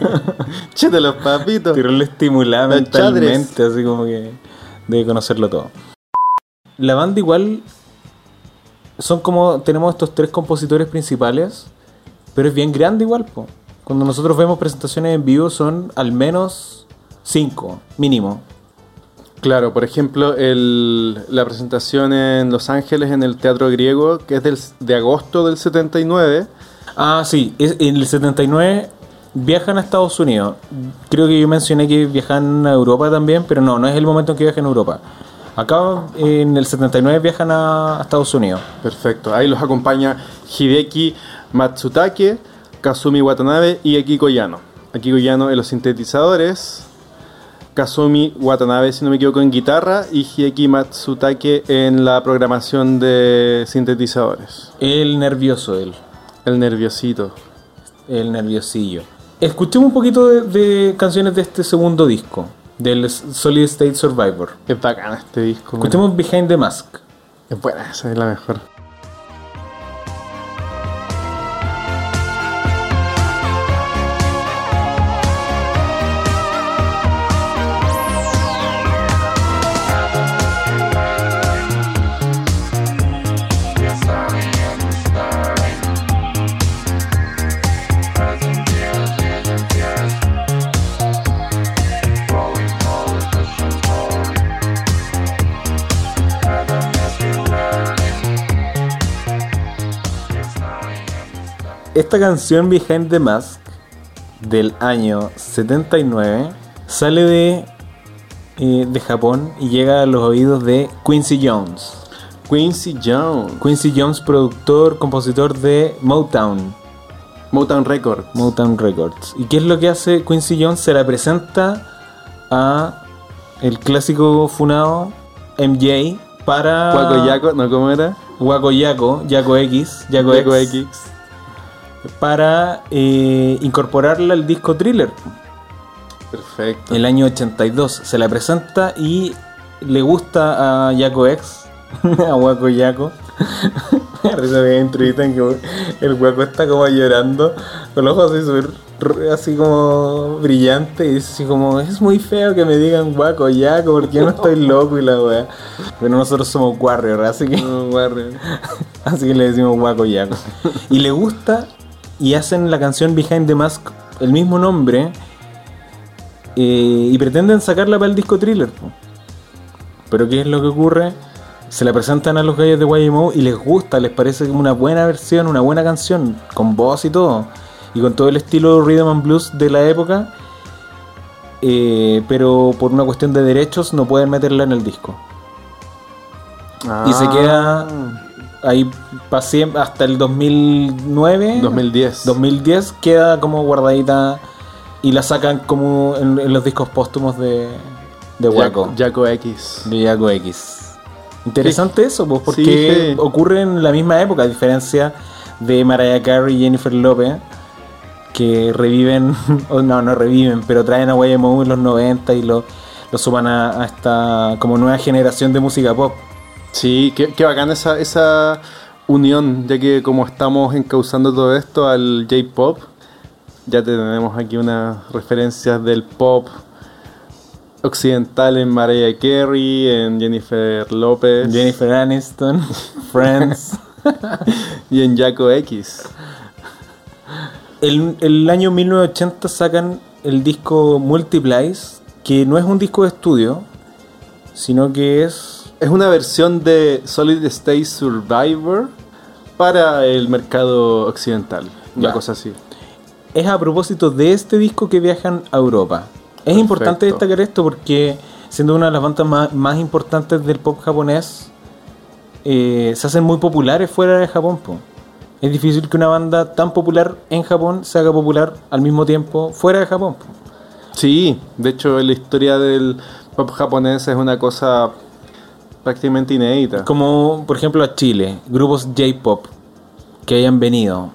A: Chete los papitos.
B: Pero le estimulaba
A: Los
B: mentalmente, así como que debe conocerlo todo. La banda igual son como, tenemos estos tres compositores principales pero es bien grande igual, po. Cuando nosotros vemos presentaciones en vivo son al menos 5, mínimo.
A: Claro, por ejemplo, el- la presentación en Los Ángeles en el Teatro Griego, que es del, de agosto del 79.
B: Ah, sí, es- en el 79 viajan a Estados Unidos. Creo que yo mencioné que viajan a Europa también, pero no, no es el momento en que viajan a Europa. Acá en el 79 viajan a, a Estados Unidos.
A: Perfecto, ahí los acompaña Hideki Matsutake, Kazumi Watanabe y Akiko Yano. Akiko Yano en los sintetizadores, Kazumi Watanabe, si no me equivoco, en guitarra y Hideki Matsutake en la programación de sintetizadores.
B: El nervioso, él.
A: El nerviosito.
B: El nerviosillo. Escuchemos un poquito de, de canciones de este segundo disco, del Solid State Survivor.
A: Es bacán este disco. man.
B: Escuchemos Behind the Mask.
A: Es buena, esa es la mejor.
B: Esta canción Behind the Mask del año 79 sale de, eh, de Japón y llega a los oídos de Quincy Jones.
A: Quincy Jones.
B: Quincy Jones, productor, compositor de Motown,
A: Motown Records.
B: Motown Records. ¿Y qué es lo que hace Quincy Jones? Se la presenta a el clásico funado MJ para
A: Cuaco Yaco, ¿no? ¿Cómo era?
B: Waco Yaco, Yaco X, Yaco,
A: Yaco
B: X,
A: X.
B: para eh, incorporarla al disco Thriller.
A: Perfecto.
B: El año 82 se la presenta y le gusta a Yaco X, a Waco. Me da risa que el Waco está como llorando, con los ojos así así como brillante y dice así como es muy feo que me digan Waco Yaco porque yo no estoy loco y la weá. Pero nosotros somos Warrior, así que
A: No, Warrior.
B: Así que le decimos Waco Yaco. Y le gusta y hacen la canción Behind the Mask el mismo nombre eh, y pretenden sacarla para el disco thriller. Pero ¿qué es lo que ocurre? Se la presentan a los gallos de YMO y les gusta, les parece como una buena versión, una buena canción, con voz y todo. Y con todo el estilo rhythm and blues de la época. eh, pero por una cuestión de derechos no pueden meterla en el disco. Y se queda ahí hasta el 2009.
A: 2010.
B: 2010 queda como guardadita y la sacan como en, en los discos póstumos de, de Waco.
A: Yaco X.
B: De Yaco X. Interesante eso, pues, porque
A: Sí, sí.
B: ocurre en la misma época, a diferencia de Mariah Carey y Jennifer Lopez, que reviven, o no, no reviven, pero traen a YMO en los 90 y lo, lo suman a, a esta como nueva generación de música pop.
A: Sí, qué, qué bacán esa, esa unión, ya que como estamos encauzando todo esto al J-Pop, ya tenemos aquí unas referencias del pop occidental en Mariah Carey, en Jennifer López
B: Jennifer Aniston, Friends.
A: y en Jaco X.
B: El, el año 1980 sacan el disco Multiplies, que no es un disco de estudio, sino que es
A: Es una versión de Solid State Survivor para el mercado occidental, una
B: Ya.
A: cosa así.
B: es a propósito de este disco que viajan a Europa. Es
A: Perfecto.
B: importante destacar esto porque siendo una de las bandas más, más importantes del pop japonés, eh, se hacen muy populares fuera de Japón. po. Es difícil que una banda tan popular en Japón se haga popular al mismo tiempo fuera de Japón. po.
A: Sí, de hecho la historia del pop japonés es una cosa prácticamente inédita.
B: Como por ejemplo a Chile, grupos J-pop que hayan venido.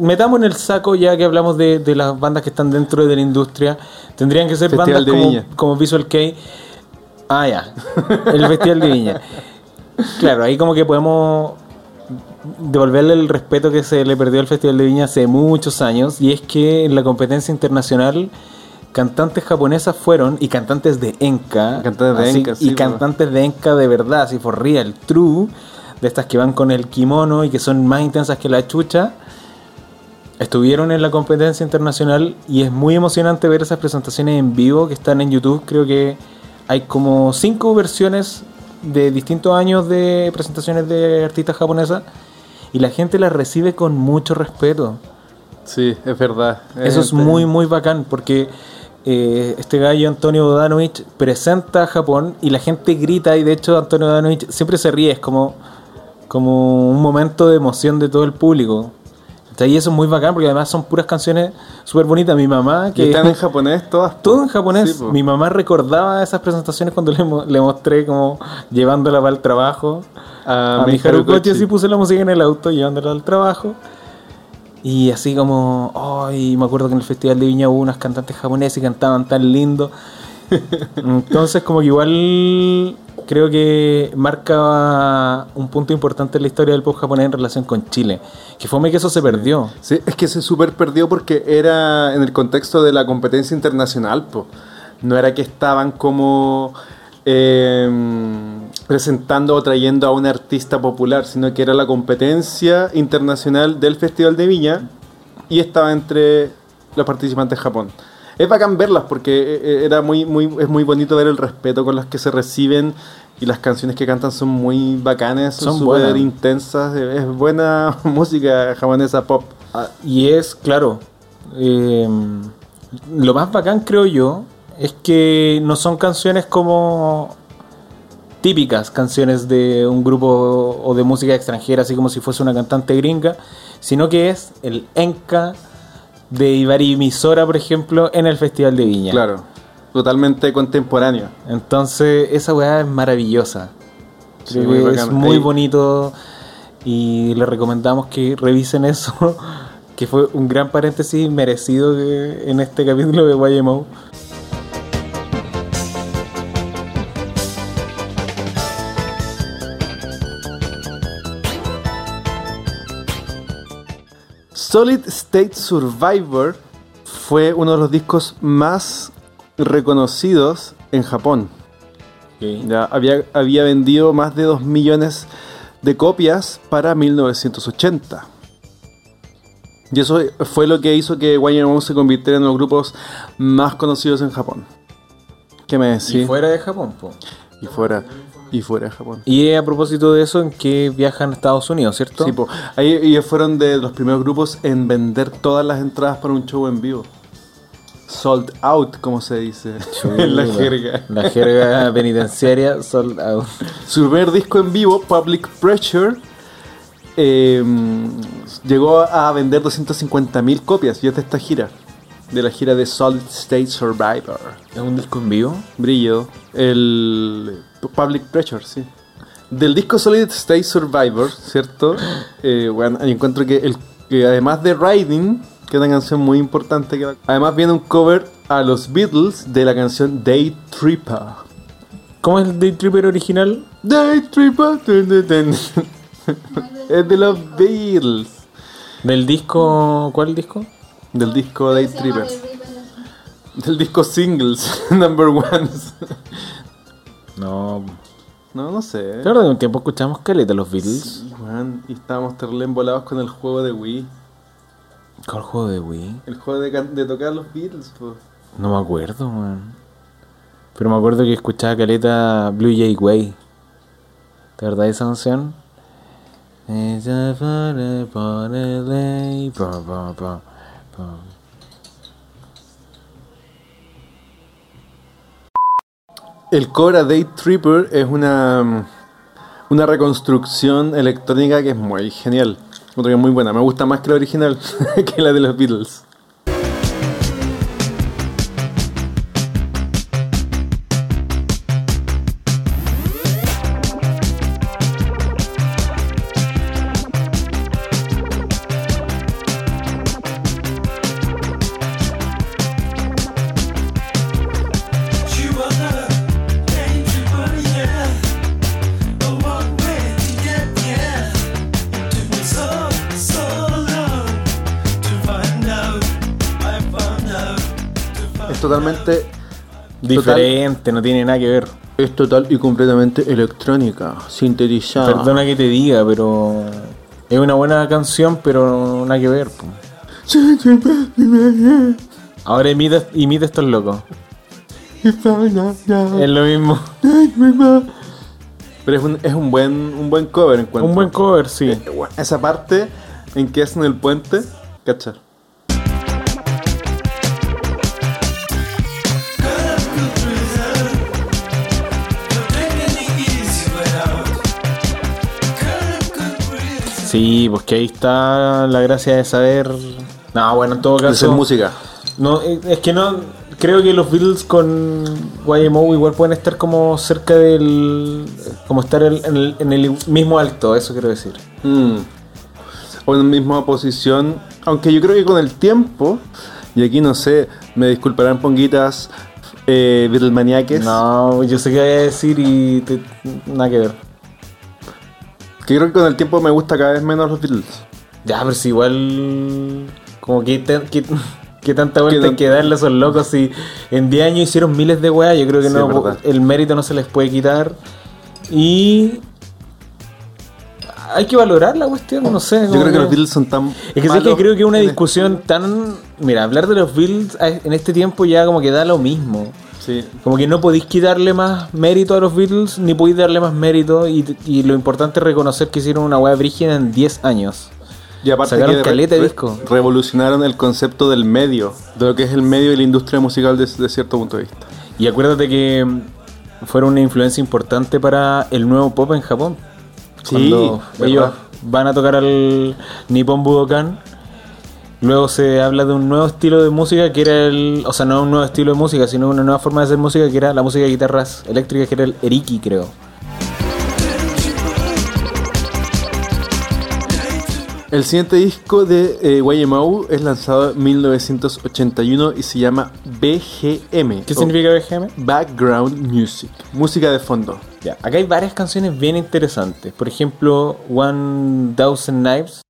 B: Metamos en el saco ya que hablamos de, de las bandas que están dentro de la industria. Tendrían que ser
A: Festival
B: bandas como, como Visual K. Ah, ya. El Festival de Viña. Claro, ahí como que podemos devolverle el respeto que se le perdió al Festival de Viña hace muchos años. Y es que en la competencia internacional cantantes japonesas fueron y cantantes de Enka.
A: Cantantes de
B: así-
A: Enka, sí,
B: y
A: po.
B: cantantes de Enka de verdad, así for real, true. De estas que van con el kimono y que son más intensas que la chucha. estuvieron en la competencia internacional y es muy emocionante ver esas presentaciones en vivo que están en YouTube. Creo que hay como cinco versiones de distintos años de presentaciones de artistas japonesas y la gente las recibe con mucho respeto.
A: Sí, es verdad.
B: Eso es muy, muy bacán porque eh, este gallo Antonio Bodanovich presenta a Japón y la gente grita y de hecho Antonio Bodanovich siempre se ríe, es como, como un momento de emoción de todo el público. Y eso es muy bacán porque además son puras canciones súper bonitas. Mi mamá,
A: Que están en japonés todas.
B: todo en japonés,
A: Sí,
B: mi mamá recordaba esas presentaciones cuando le, mo- le mostré como llevándola para el trabajo.
A: A
B: A,
A: mi
B: Harukochi. así puse la música en el auto llevándola al trabajo. Y así como, ay, me acuerdo que en el Festival de Viña hubo unas cantantes japonesas y cantaban tan lindo. Entonces como que igual creo que marca un punto importante en la historia del pop japonés en relación con Chile. Que fue que eso se perdió.
A: Sí, es que se super perdió porque era en el contexto de la competencia internacional, po. No era que estaban como eh, presentando o trayendo a un artista popular, sino que era la competencia internacional del Festival de Viña y estaba entre los participantes de Japón. Es bacán verlas porque eh, era muy, muy, es muy bonito ver el respeto con las que se reciben y las canciones que cantan son muy bacanes, son súper intensas, eh, es buena música japonesa pop.
B: Ah, y es, claro, eh, lo más bacán creo yo es que no son canciones como típicas canciones de un grupo o de música extranjera, así como si fuese una cantante gringa, sino que es el enka de Ibari Misora, por ejemplo, en el Festival de Viña.
A: Claro, totalmente contemporáneo.
B: Entonces, esa weá es maravillosa.
A: Sí,
B: Creo
A: muy
B: que es muy
A: Ahí-
B: bonito y les recomendamos que revisen eso, que fue un gran paréntesis merecido en este capítulo de YMO.
A: Solid State Survivor fue uno de los discos más reconocidos en Japón. Ya había, había vendido más de 2 millones de copias para 1980. Y eso fue lo que hizo que YMO se convirtiera en los grupos más conocidos en Japón. ¿Qué me decís?
B: Y fuera de Japón, po.
A: y fuera, y fuera de Japón.
B: Y a propósito de eso, en que viajan a Estados Unidos, ¿cierto?
A: Sí, po. Ahí ellos fueron de los primeros grupos en vender todas las entradas para un show en vivo. Sold out, como se dice en la jerga.
B: La jerga penitenciaria sold out.
A: Su primer disco en vivo, Public Pressure, eh, llegó a vender 250.000 copias y es de esta gira. De la gira de Solid State Survivor.
B: ¿Es un disco en vivo?
A: Brillo. El Public Pressure, sí. Del disco Solid State Survivor, ¿cierto? Eh, bueno, encuentro que, el, que además de Riding, que es una canción muy importante, que, además viene un cover a los Beatles de la canción Day Tripper.
B: ¿Cómo es el Day Tripper original?
A: Day Tripper. es de los Beatles.
B: ¿Del disco. ¿Cuál disco?
A: Del disco Day Tripper. Del disco Singles, Number Ones.
B: No.
A: No, no sé.
B: Claro, de un tiempo escuchamos caleta los Beatles.
A: Sí, weón, y estábamos terrible embolados con el juego de Wii.
B: ¿Cuál juego de Wii?
A: El juego de, de tocar los Beatles, pues.
B: No me acuerdo, man. Pero me acuerdo que escuchaba caleta Blue Jay Way. ¿De verdad esa canción?
A: El Cobra Day Tripper es una, una reconstrucción electrónica que es muy genial. Otra que es muy buena. Me gusta más que la original, que la de los Beatles. Totalmente.
B: Diferente, no tiene nada que ver.
A: Es total y completamente electrónica, sintetizada.
B: Perdona que te diga, pero es una buena canción, pero nada que ver. po. Ahora imita, imita estos locos. Es lo mismo.
A: Pero es un, es un buen un buen cover en cuanto
B: Un buen cover, sí.
A: Eh, Esa parte en que hacen el puente, ¿cachar?
B: Sí, pues que ahí está la gracia de saber. No, bueno, en todo
A: De hacer
B: caso.
A: música.
B: No, eh, es que no. Creo que los Beatles con YMO igual pueden estar como cerca del. como estar en en el, en el mismo alto, eso quiero decir.
A: Mm. O en la misma posición. Aunque yo creo que con el tiempo, y aquí no sé, me disculparán ponguitas eh, Beatlemaniaques,
B: No, yo sé qué voy a decir y te- nada que ver.
A: Que creo que con el tiempo me gusta cada vez menos los Beatles.
B: Ya, pero si igual. Como que, te- que, que tanta vuelta
A: Que
B: hay que darle a esos locos. Si en 10 años hicieron miles de weas, yo creo que
A: Sí,
B: no, el mérito no se les puede quitar. Y. Hay que valorar la cuestión, no sé.
A: Yo creo que los Beatles son tan.
B: Es que sé que
A: malos
B: creo que una
A: en
B: discusión tan. Mira, hablar de los Beatles en este tiempo ya como que da lo mismo.
A: Sí.
B: Como que no podéis quitarle más mérito a los Beatles, ni podéis darle más mérito. Y, y lo importante es reconocer que hicieron una wea brígida en 10 años.
A: Y aparte
B: Sacaron
A: que
B: caleta de disco.
A: revolucionaron el concepto del medio, de lo que es el medio y la industria musical desde de cierto punto de vista.
B: Y acuérdate que fueron una influencia importante para el nuevo pop en Japón.
A: Sí,
B: ellos van a tocar al Nippon Budokan. Luego se habla de un nuevo estilo de música que era el. O sea, no un nuevo estilo de música, sino una nueva forma de hacer música que era la música de guitarras eléctricas, que era el Eriki, creo.
A: El siguiente disco de eh, YMO es lanzado en 1981 y se llama BGM.
B: ¿Qué significa BGM?
A: Background Music, música de fondo.
B: Ya, acá hay varias canciones bien interesantes. Por ejemplo, One Thousand Knives.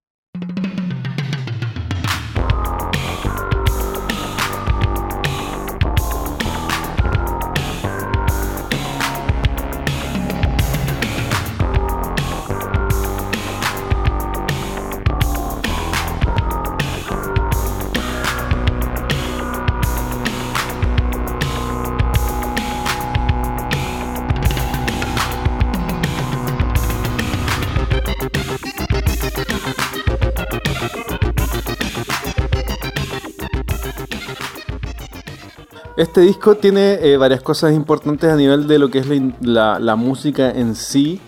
A: Este disco tiene eh, varias cosas importantes a nivel de lo que es la, in- la- la música en sí,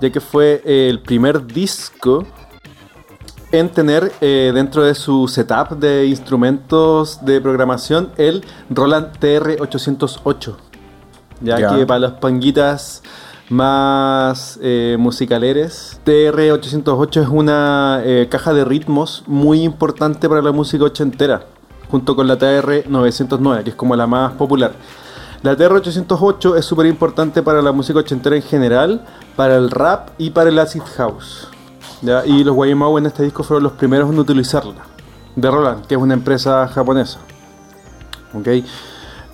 A: ya que fue eh, el primer disco en tener eh, dentro de su setup de instrumentos de programación el Roland TR-808. Ya, que para los panguitas más eh, musicaleres, TR-808 es una eh, caja de ritmos muy importante para la música ochentera, junto con la TR-909, que es como la más popular. La TR-808 es súper importante para la música ochentera en general, para el rap y para el acid house. ¿ya? Y los YMO en este disco fueron los primeros en utilizarla, de Roland, que es una empresa japonesa. ¿ok?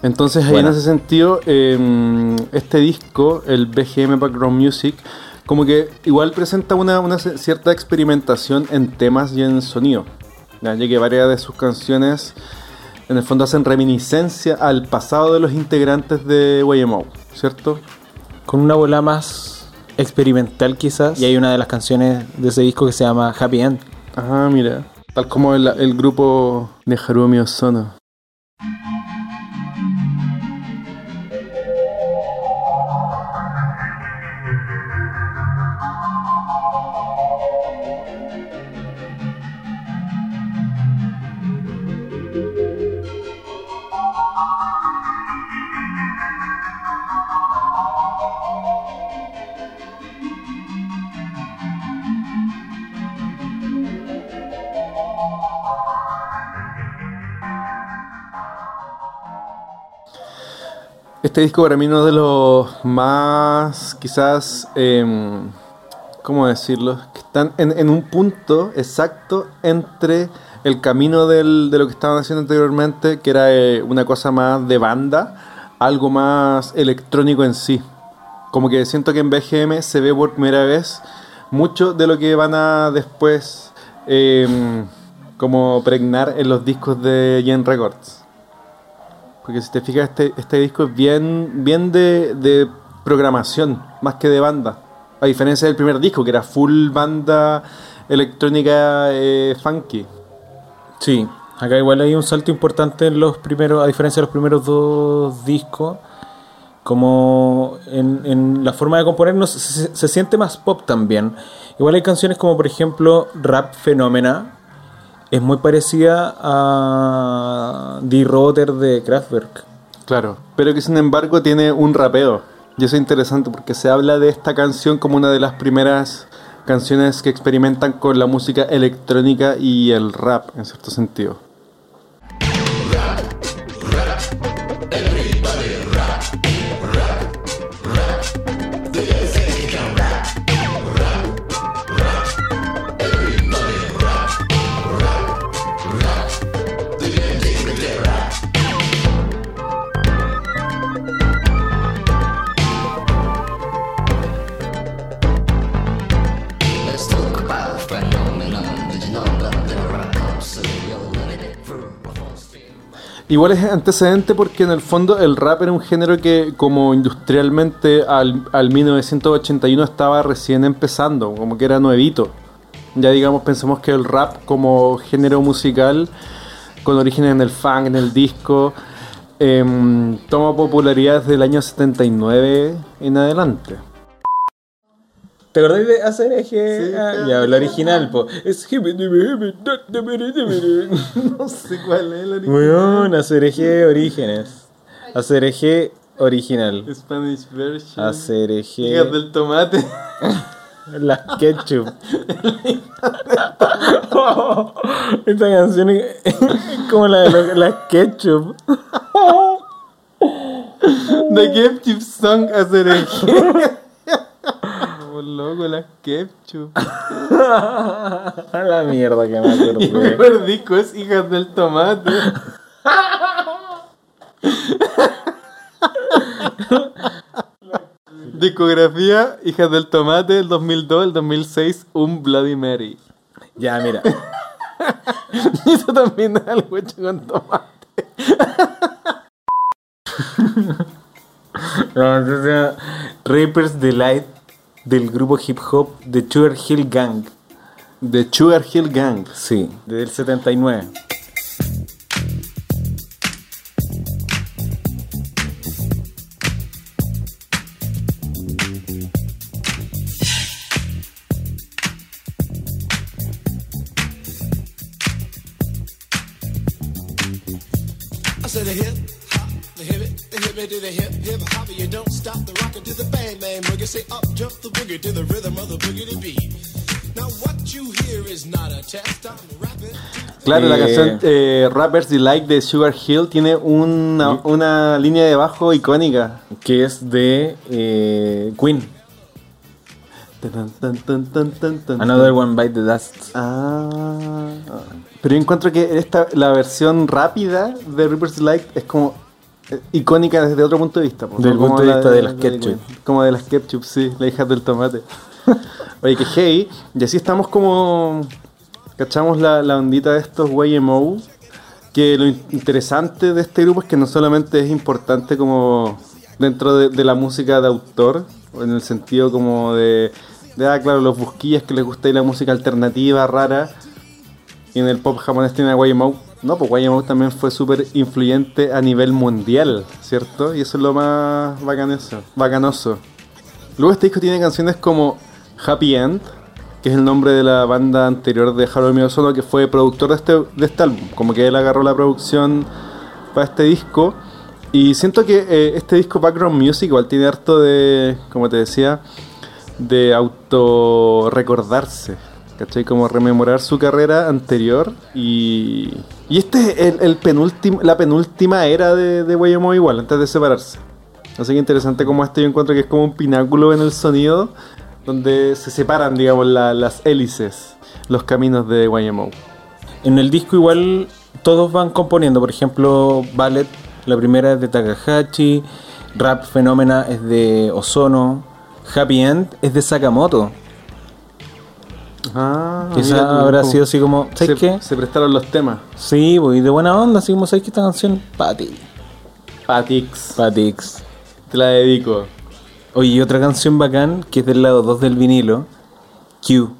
A: Entonces ahí en ese sentido, eh, este disco, el BGM Background Music, como que igual presenta una, una cierta experimentación en temas y en sonido. ¿Ya? Ya que varias de sus canciones en el fondo hacen reminiscencia al pasado de los integrantes de YMO, ¿cierto?
B: con una bola más experimental quizás. Y hay una de las canciones de ese disco que se llama Happy End.
A: Ajá, mira. Tal como el, el grupo de Harumi Osono. Este disco para mí uno de los más, quizás, em, ¿cómo decirlo? Que están en, un punto exacto entre el camino del- de lo que estaban haciendo anteriormente, que era eh, una cosa más de banda, algo más electrónico en sí. Como que siento que en BGM se ve por primera vez mucho de lo que van a después em, como pregnar en los discos de Yen Records. Porque si te fijas, este, este disco es bien, bien de, programación, más que de banda. A diferencia del primer disco, que era full banda electrónica eh, funky.
B: Sí, acá igual hay un salto importante en los primeros, a diferencia de los primeros dos discos. Como en, la forma de componer no, se, se- siente más pop también. Igual hay canciones como por ejemplo Rap Phenomena. Es muy parecida a Die Rotter de Kraftwerk.
A: Claro, pero que sin embargo tiene un rapeo. Y eso es interesante porque se habla de esta canción como una de las primeras canciones que experimentan con la música electrónica y el rap, en cierto sentido. Igual es antecedente porque en el fondo el rap era un género que como industrialmente al, al 1981 estaba recién empezando, como que era nuevito. Ya digamos, pensemos que el rap como género musical, con orígenes en el funk, en el disco, em, toma popularidad desde el año 79 en adelante.
B: ¿Te acordás de hacer eje?
A: Sí,
B: Ah, ya, el original, po. Es
A: No sé cuál es el original.
B: Weón, hacer eje orígenes. Hacer eje original.
A: Spanish version.
B: Hacer eje.
A: Hijas del tomate.
B: Las ketchup. Esta canción es como la de las ketchup.
A: The Ketchup Song hacer eje. Loco, las Ketchup.
B: A la mierda que me acordé.
A: primer disco es Hijas del Tomate. Discografía Hijas del Tomate, el 2002, el 2006, un Bloody Mary.
B: Ya, mira.
A: Eso también es algo hecho con tomate.
B: No, Rapper's Delight del grupo hip hop The Sugar Hill Gang.
A: The Sugar Hill Gang.
B: Sí, desde el 79.
C: I said it, the hip it to the hip hip hop. You don't stop the rockin' to the bang bang boogie. Say up jump the boogie to the rhythm of the boogie to beat. Now what you hear is not a test. I'm rapping.
A: Claro, la
B: Eh.
A: canción eh, Rappers Delight de Sugar Hill tiene una, una línea de bajo icónica.
B: Que es de eh, Queen. Another One Bite the Dust.
A: Ah, pero yo encuentro que esta, la versión rápida de Reaper's Delight es como icónica desde otro punto de vista. po,
B: Del punto de vista de las ketchup.
A: Como de las ketchup, sí, la hija del tomate. Oye, que hey, y así estamos como. Cachamos la, la ondita de estos YMO. Que lo in- interesante de este grupo es que no solamente es importante como dentro de, de la música de autor, en el sentido como de, de, ah, claro, los busquillas que les gusta y la música alternativa, rara, y en el pop japonés tiene a YMO. No, pues YMO también fue súper influyente a nivel mundial, ¿cierto? Y eso es lo más bacanoso. bacanoso. Luego este disco tiene canciones como Happy End, que es el nombre de la banda anterior de Haruo Miyazono, que fue productor de este, de este álbum. Como que él agarró la producción para este disco. Y siento que eh, este disco Background Music igual tiene harto de, como te decía, de auto recordarse. ¿Cachai? Como rememorar su carrera anterior. Y, y este es el, penúltimo, la penúltima era de, de YMO igual, antes de separarse. Así que interesante como este yo encuentro que es como un pináculo en el sonido donde se separan, digamos, la- las hélices, los caminos de YMO.
B: En el disco igual todos van componiendo. Por ejemplo, Ballet, la primera es de Takahashi. Rap Phenomena es de Ozono. Happy End es de Sakamoto.
A: Ah,
B: Quizá habrá sido así como, ¿sabes
A: se,
B: qué?
A: se prestaron los temas.
B: Sí, pues, y de buena onda, así como, ¿sabes qué? Esta canción, para ti.
A: Patix.
B: Patix.
A: Te la dedico.
B: Oye, y otra canción bacán, que es del lado 2 del vinilo, Q.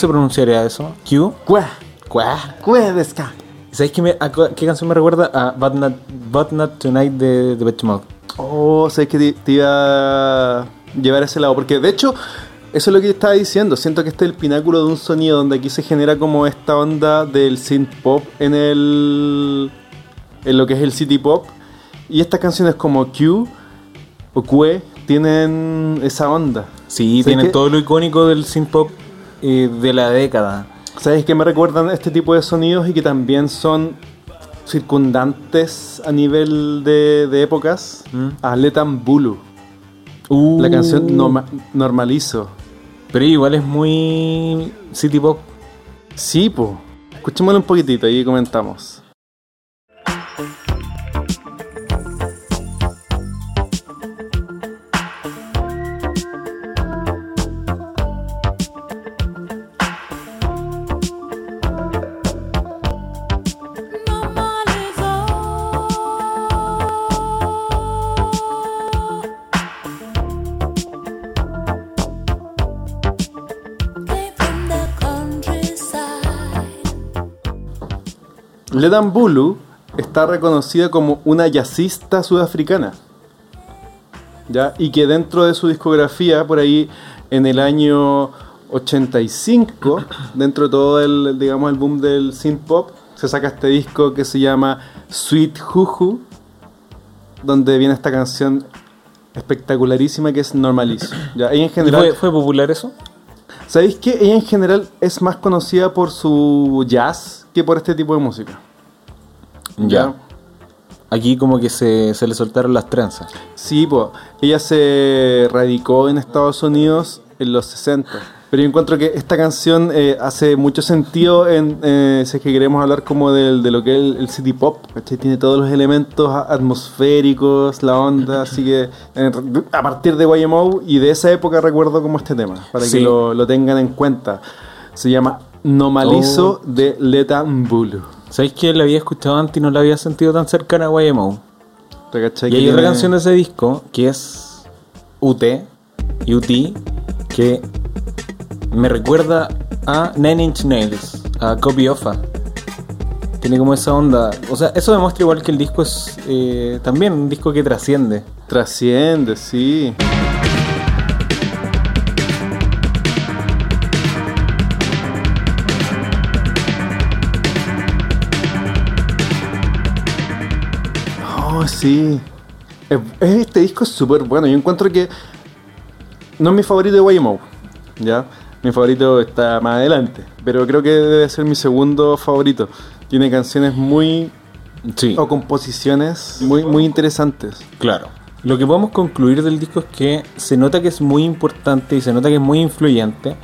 B: se pronunciaría eso? Q.
A: Cuá.
B: Cuá.
A: Desca.
B: ¿Sabes qué, me- a cu- qué canción me recuerda? A But Not, But Not Tonight de, de Mode.
A: Oh, sabes que te, te iba a llevar a ese lado. Porque de hecho, eso es lo que estaba diciendo. Siento que este es el pináculo de un sonido donde aquí se genera como esta onda del synth pop en el. en lo que es el city pop. Y estas canciones como Q o Q tienen esa onda.
B: Sí,
A: ¿Sabes
B: tienen todo lo icónico del synth pop eh, de la década.
A: ¿Sabes qué me recuerdan este tipo de sonidos y que también son circundantes a nivel de, de épocas? A Letan Bulu.
B: Uh,
A: La canción Norma- Normalizo.
B: Pero igual es muy city pop.
A: Sí, po. Escuchémoslo un poquitito y comentamos. Ledan Bulu está reconocida como una jazzista sudafricana. ¿Ya? Y que dentro de su discografía, por ahí en el año 85, dentro de todo el, digamos, el boom del synth pop, se saca este disco que se llama Sweet Juju, donde viene esta canción espectacularísima que es Normalizo. ¿Ya? Ella en
B: ¿Y
A: general,
B: fue, fue popular eso?
A: ¿Sabéis que ella en general es más conocida por su jazz que por este tipo de música?
B: Aquí como que se, se le soltaron las trenzas.
A: Sí, pues. Ella se radicó en Estados Unidos en los 60. Pero yo encuentro que esta canción eh, hace mucho sentido en, eh, si es que queremos hablar como del- de, lo que es el, el city pop, ¿cachai? Tiene todos los elementos atmosféricos, la onda, así que eh, a partir de YMO y de esa época recuerdo como este tema, para
B: Sí.
A: que lo, lo tengan en cuenta. Se llama Nomalizo de Leta Mbulu.
B: ¿Sabéis que la había escuchado antes y no la había sentido tan cercana a
A: cachai?
B: Y hay otra canción de ese disco que es UT, UT, que me recuerda a Nine Inch Nails, a Copy Offa. Tiene como esa onda. O sea, eso demuestra igual que el disco es eh, también un disco que trasciende.
A: Trasciende, sí. Sí. Es- Este disco es súper bueno. Yo encuentro que no es mi favorito de YMO. ¿Ya? Mi favorito está más adelante. Pero creo que debe ser mi segundo favorito. Tiene canciones muy.
B: Sí.
A: o composiciones muy, muy interesantes.
B: Claro. Lo que podemos concluir del disco es que se nota que es muy importante y se nota que es muy influyente,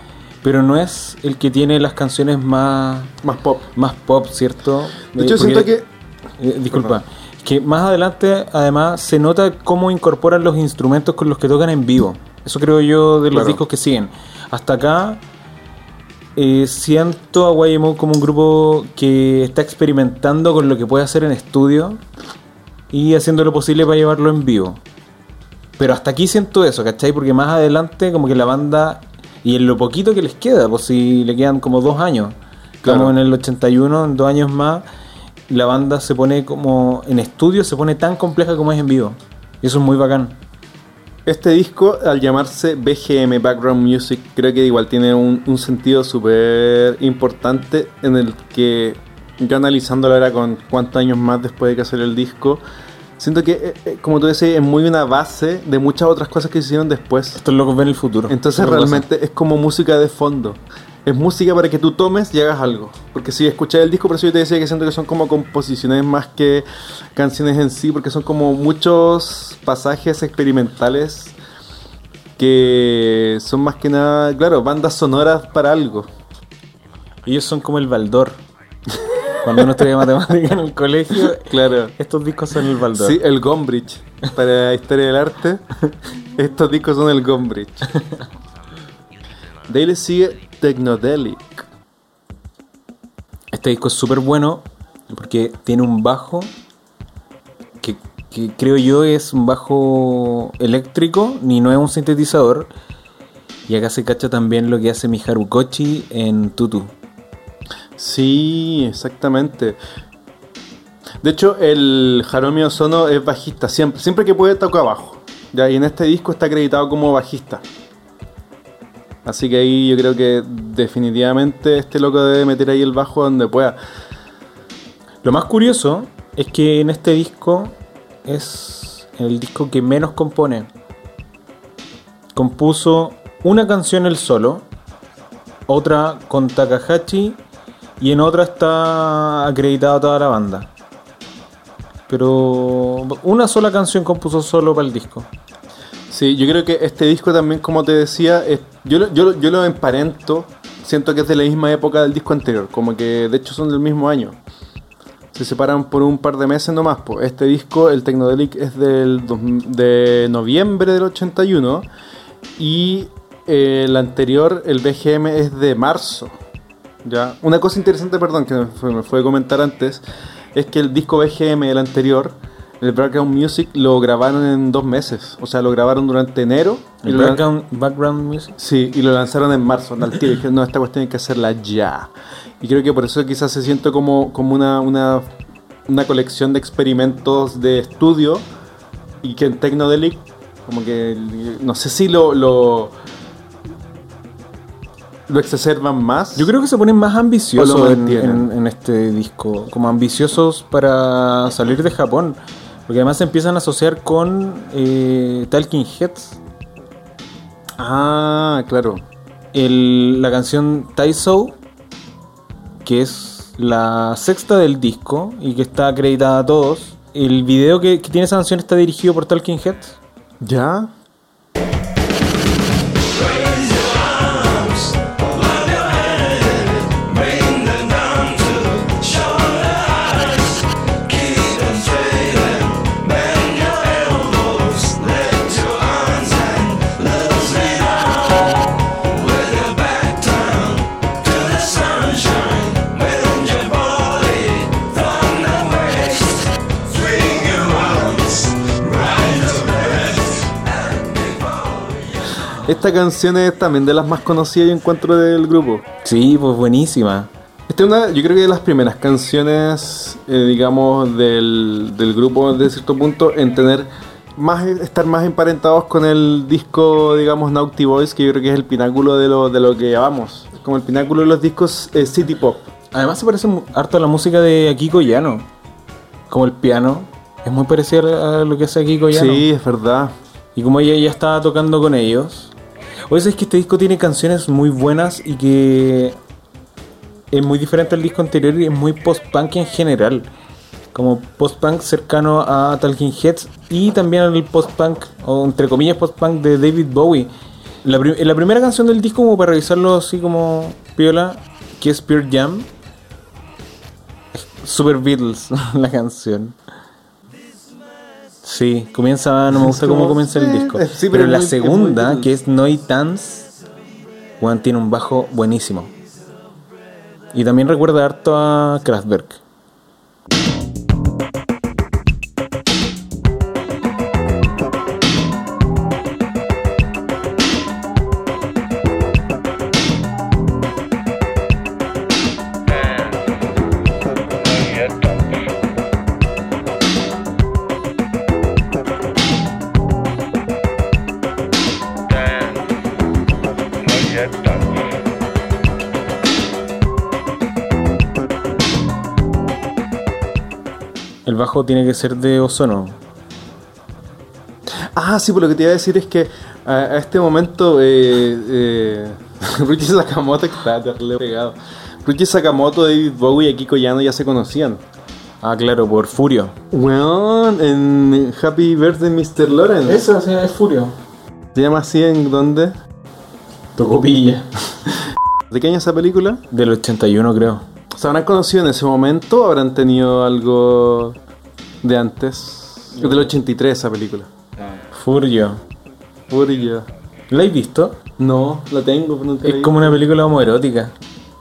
B: pero no es el que tiene las canciones más,
A: Más pop.
B: más pop, ¿cierto?
A: De hecho,
B: porque-
A: siento que.
B: eh, disculpa. Que más adelante, además, se nota cómo incorporan los instrumentos con los que tocan en vivo. Eso creo yo de los
A: Claro.
B: discos que siguen. Hasta acá eh, siento a YMO como un grupo que está experimentando con lo que puede hacer en estudio y haciendo lo posible para llevarlo en vivo. Pero hasta aquí siento eso, ¿cachai? Porque más adelante como que la banda, y en lo poquito que les queda, pues si le quedan como dos años,
A: Claro.
B: como en el 81, en dos años más, la banda se pone como en estudio, se pone tan compleja como es en vivo. Y eso es muy bacán.
A: Este disco, al llamarse BGM, Background Music, creo que igual tiene un, un sentido súper importante en el que yo analizándolo ahora con cuántos años más después de que salió el disco, siento que, eh, eh, como tú decías, es muy una base de muchas otras cosas que se hicieron después.
B: Estos locos ven el futuro.
A: Entonces
B: pasa.
A: realmente es como música de fondo. Es música para que tú tomes y hagas algo. Porque si escuchas el disco, por eso yo te decía que siento que son como composiciones más que canciones en sí, porque son como muchos pasajes experimentales que son más que nada, claro, bandas sonoras para algo.
B: Ellos son como el Baldor. Cuando uno estudia matemática en el colegio,
A: Claro.
B: estos discos son el Baldor.
A: Sí, el Gombrich. Para historia del arte, estos discos son el Gombrich. De ahí le sigue Technodelic.
B: Este disco es súper bueno porque tiene un bajo que, creo yo es un bajo eléctrico, ni no es un sintetizador. Y acá se cacha también lo que hace Miharu Kochi en Tutu.
A: Sí, exactamente. De hecho, el Haromi Ozono es bajista, siempre, siempre que puede toca bajo. Ya, y en este disco está acreditado como bajista. Así que ahí yo creo que definitivamente este loco debe meter ahí el bajo donde pueda.
B: Lo más curioso es que en este disco es el disco que menos compone. Compuso una canción él solo, otra con Takahashi y en otra está acreditada toda la banda. Pero una sola canción compuso solo para el disco.
A: Sí, yo creo que este disco también, como te decía, yo, yo, yo lo emparento, siento que es de la misma época del disco anterior, como que de hecho son del mismo año. Se separan por un par de meses nomás. Pues. Este disco, el Technodelic, es del dos- de noviembre del 81 y eh, el anterior, el BGM, es de marzo. ¿ya? Una cosa interesante, perdón, que me fue, me a comentar antes, es que el disco BGM, el anterior, el Background Music, lo grabaron en dos meses. O sea, lo grabaron durante enero. y
B: El
A: lo lan-
B: background, background music.
A: Sí, y lo lanzaron en marzo, al tiro. Y dijeron, no, esta cuestión hay que hacerla ya. Y creo que por eso quizás se siente como, como una, una, una colección de experimentos de estudio. Y que en Technodelic, como que, no sé si lo, lo, lo exacerban más.
B: Yo creo que se ponen más ambiciosos en este disco, como ambiciosos para salir de Japón, porque además se empiezan a asociar con eh, Talking Heads.
A: Ah, claro.
B: La canción Taisou, que es la sexta del disco y que está acreditada a todos. El video que, que tiene esa canción está dirigido por Talking Heads.
A: ¿Ya? Esta canción es también de las más conocidas y encuentro del grupo.
B: Sí, pues buenísima.
A: Esta es una, yo creo que de las primeras canciones, eh, digamos, del, del grupo de cierto punto en tener más, estar más emparentados con el disco, digamos, Naughty Boys, que yo creo que es el pináculo de lo, de lo que llamamos, como el pináculo de los discos eh, City Pop.
B: Además se parece harto a la música de Akiko Yano. Como el piano. Es muy parecido a lo que hace Akiko Yano.
A: Sí, es verdad.
B: Y como ella ya estaba tocando con ellos. Oye, es que este disco tiene canciones muy buenas y que es muy diferente al disco anterior y es muy post-punk en general. Como post-punk cercano a Talking Heads y también al post-punk, o entre comillas post-punk de David Bowie. La, la primera canción del disco, como para revisarlo así como piola, que es Pure Jam. Super Beatles, la canción. Sí, comienza, no me gusta cómo comienza el
A: eh,
B: disco.
A: eh, sí,
B: pero la
A: muy-
B: segunda, que es Noi Dance, Juan tiene un bajo buenísimo. Y también recuerda harto a Kraftwerk. Bajo tiene que ser de ozono.
A: Ah, sí, pues lo que te iba a decir es que a, a este momento, eh, eh, Ruchi Sakamoto está terrible pegado. Ruchi Sakamoto, David Bowie y Akiko Yano ya se conocían.
B: Ah, claro, por Furio.
A: Weón, en Happy Birthday Mr. Lawrence.
B: Eso, sí, es Furio.
A: ¿Se llama así en dónde?
B: Tocopilla.
A: ¿De qué año esa película?
B: Del 81, creo.
A: ¿Se habrán conocido en ese momento o habrán tenido algo de antes? Es del 83 esa película.
B: Furio.
A: Furia.
B: ¿La has visto?
A: No, la tengo, pero nunca la
B: Es como una película homoerótica.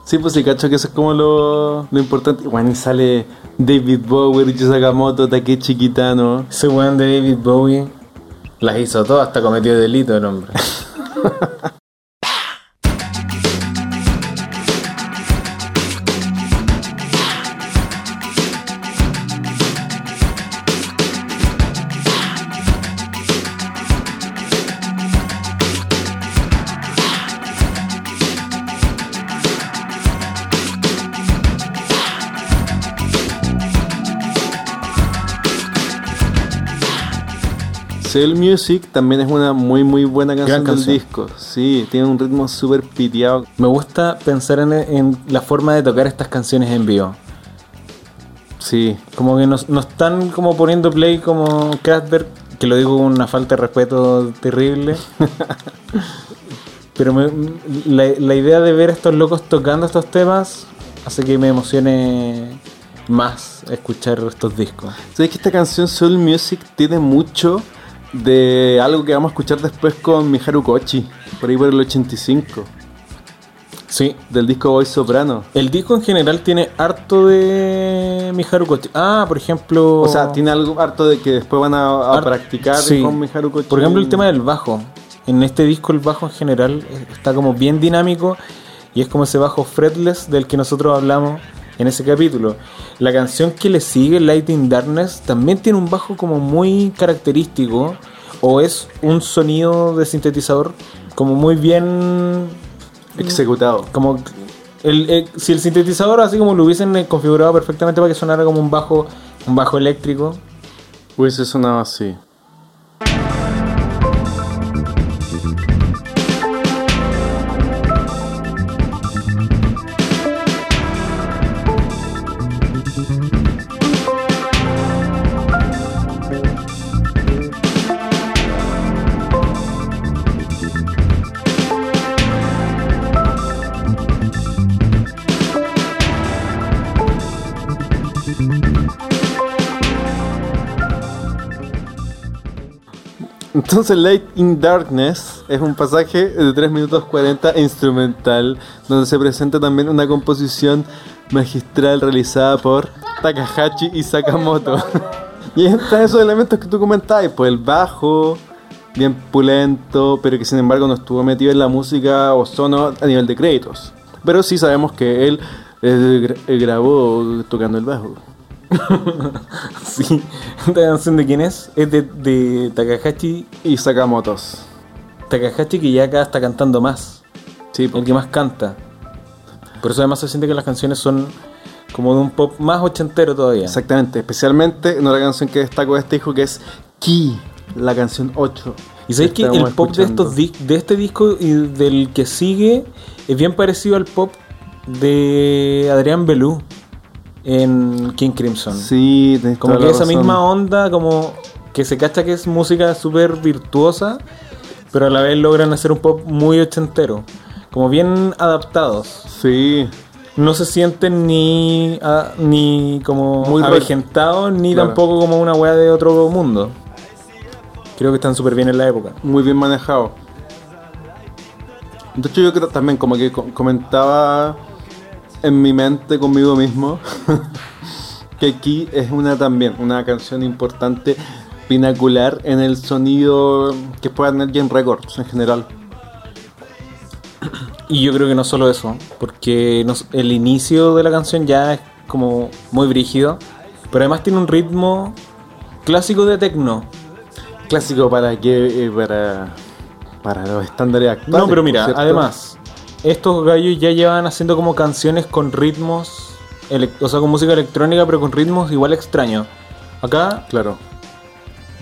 A: Sí, pues sí, cacho que eso es como lo, lo importante. Bueno, y sale David Bowie, Richie Sakamoto, Takechi Kitano.
B: Ese weón de David Bowie las hizo todas, hasta cometió delito el hombre.
A: Cell Music también es una muy muy buena canción,
B: Gran
A: del
B: canción.
A: disco. Sí, tiene un ritmo súper piteado.
B: Me gusta pensar en, en la forma de tocar estas canciones en vivo.
A: Sí,
B: Como que nos, nos están como poniendo play como Kraftwerk, que lo digo con una falta de respeto terrible. Pero me- la, la idea de ver a estos locos tocando estos temas hace que me emocione más escuchar estos discos.
A: ¿Sabes que esta canción Soul Music tiene mucho de algo que vamos a escuchar después con Miharu Kochi, por ahí por el 85,
B: Sí,
A: del disco Boy Soprano.
B: el disco en general tiene harto de Miharu Kochi. Ah, por ejemplo...
A: O sea, tiene algo harto de que después van a, practicar
B: sí.
A: con Miharu Kochi.
B: Por ejemplo, el tema del bajo. En este disco el bajo en general eh, está como bien dinámico y es como ese bajo fretless del que nosotros hablamos en ese capítulo. La canción que le sigue, Lighting Darkness, también tiene un bajo como muy característico o es un sonido de sintetizador como muy bien
A: Ejecutado.
B: como el, eh, si el sintetizador así como lo hubiesen eh, configurado perfectamente para que sonara como un bajo un bajo eléctrico
A: Hubiese sonado así. Entonces Light in Darkness es un pasaje de 3 minutos 40 instrumental donde se presenta también una composición magistral realizada por Takahashi y Sakamoto. y están esos elementos que tú comentabas, pues el bajo, bien pulento, pero que sin embargo no estuvo metido en la música o sono a nivel de créditos. Pero sí sabemos que él eh, eh, grabó tocando el bajo.
B: Sí, esta canción de quién es? Es de, de Takahashi.
A: Y Sakamotos.
B: Takahashi que ya acá está cantando más.
A: Sí, pues.
B: El que más canta. Por eso además se siente que las canciones son como de un pop más ochentero todavía.
A: Exactamente, especialmente en una canción que destaco de este hijo que es Ki, la canción 8.
B: Y sabéis que el pop de, estos de este disco y del que sigue es bien parecido al pop de Adrián Belú en King Crimson.
A: Sí, tenés
B: Como
A: toda
B: que
A: la
B: esa
A: razón.
B: misma onda, como que se cacha que es música súper virtuosa, pero a la vez logran hacer un pop muy ochentero. Como bien adaptados.
A: Sí,
B: No se sienten ni, ni como
A: Muy
B: avejentados, ni
A: Claro.
B: tampoco como una weá de otro mundo. Creo que están súper bien en la época.
A: muy bien manejado. De hecho, yo creo también, como que co- comentaba en mi mente conmigo mismo, que aquí es una también, una canción importante, pinacular en el sonido que pueda tener Gen Records en general.
B: Y yo creo que no solo eso, porque nos- el inicio de la canción ya es como muy brígido, pero además tiene un ritmo clásico de techno.
A: Clásico para que, eh, para, para los estándares actuales.
B: No, pero mira, además, estos gallos ya llevan haciendo como canciones con ritmos, o sea, con música electrónica, pero con ritmos igual extraños. Acá,
A: Claro.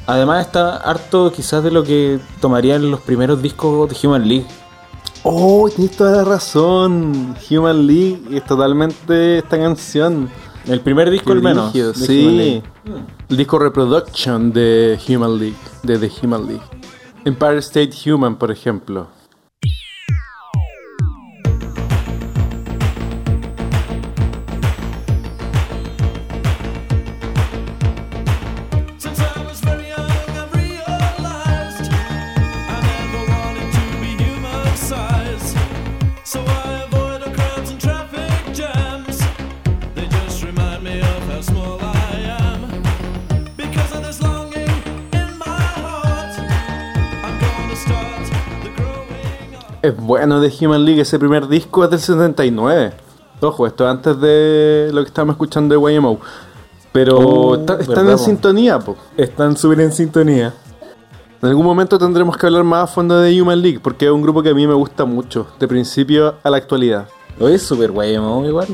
B: además, está harto quizás de lo que tomarían los primeros discos de Human League.
A: Oh, tienes toda la razón. Human League es totalmente esta canción.
B: El primer disco al menos.
A: Sí.
B: League.
A: El disco Reproduction de Human League. De The Human League. Empire State Human, por ejemplo. Bueno de Human League, ese primer disco es del 79. Ojo, esto antes de lo que estábamos escuchando de YMO. Pero
B: Oh,
A: está- están en sintonía, po.
B: Están súper en sintonía.
A: En algún momento tendremos que hablar más a fondo de Human League, porque es un grupo que a mí me gusta mucho, de principio a la actualidad.
B: Lo es súper ¿no? igual.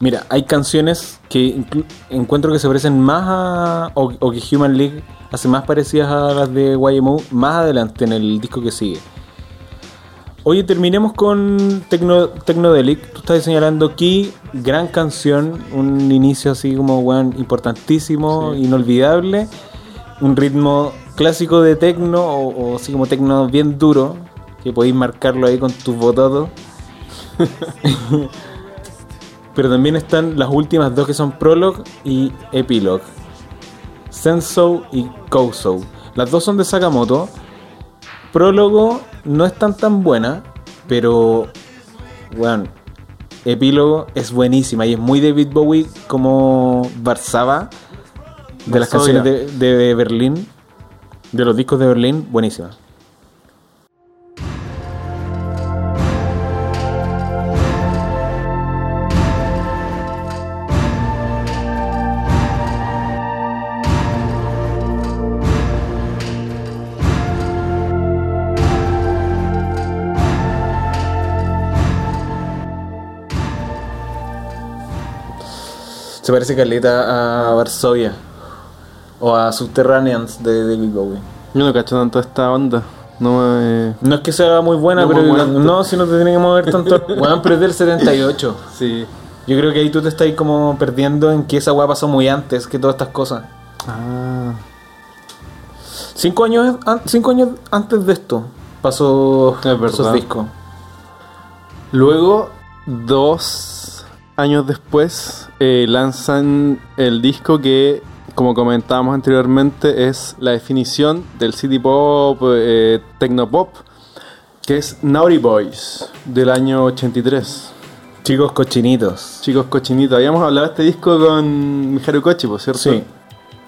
B: Mira, hay canciones que encuentro que se parecen más a. O, o que Human League hace más parecidas a las de YMO más adelante en el disco que sigue. Oye, terminemos con Tecno, Tecnodelic. Tú estás señalando aquí, gran canción, un inicio así como, weón, importantísimo, inolvidable. Un ritmo clásico de tecno, o, o así como tecno bien duro, que podéis marcarlo ahí con tus bototos. Pero también están las últimas dos que son Prologue y Epilogue. Senso y Kouso. Las dos son de Sakamoto. Prólogo no es tan tan buena, pero bueno, Epílogo es buenísima y es muy David Bowie como Varsava de las canciones de, de Berlín, de los discos de Berlín, buenísima. Se parece caleta a Varsovia o a Subterraneans de David Bowie.
A: Yo no cacho tanto esta onda. No me...
B: No es que sea muy buena,
A: No
B: pero no, si no te tiene que mover tanto. Weón, pero es del 78.
A: Sí.
B: Yo creo que ahí tú te estás como perdiendo en que esa weá pasó muy antes que todas estas cosas.
A: Ah.
B: Cinco años, cinco años antes de esto pasó
A: Es
B: esos discos.
A: Luego, dos años después, eh, lanzan el disco que, como comentábamos anteriormente, es la definición del city pop, eh, tecnopop, que es Naughty Boys, del año 83.
B: Chicos cochinitos.
A: Chicos cochinitos, habíamos hablado de este disco con Miharu Kochi, por cierto.
B: Sí.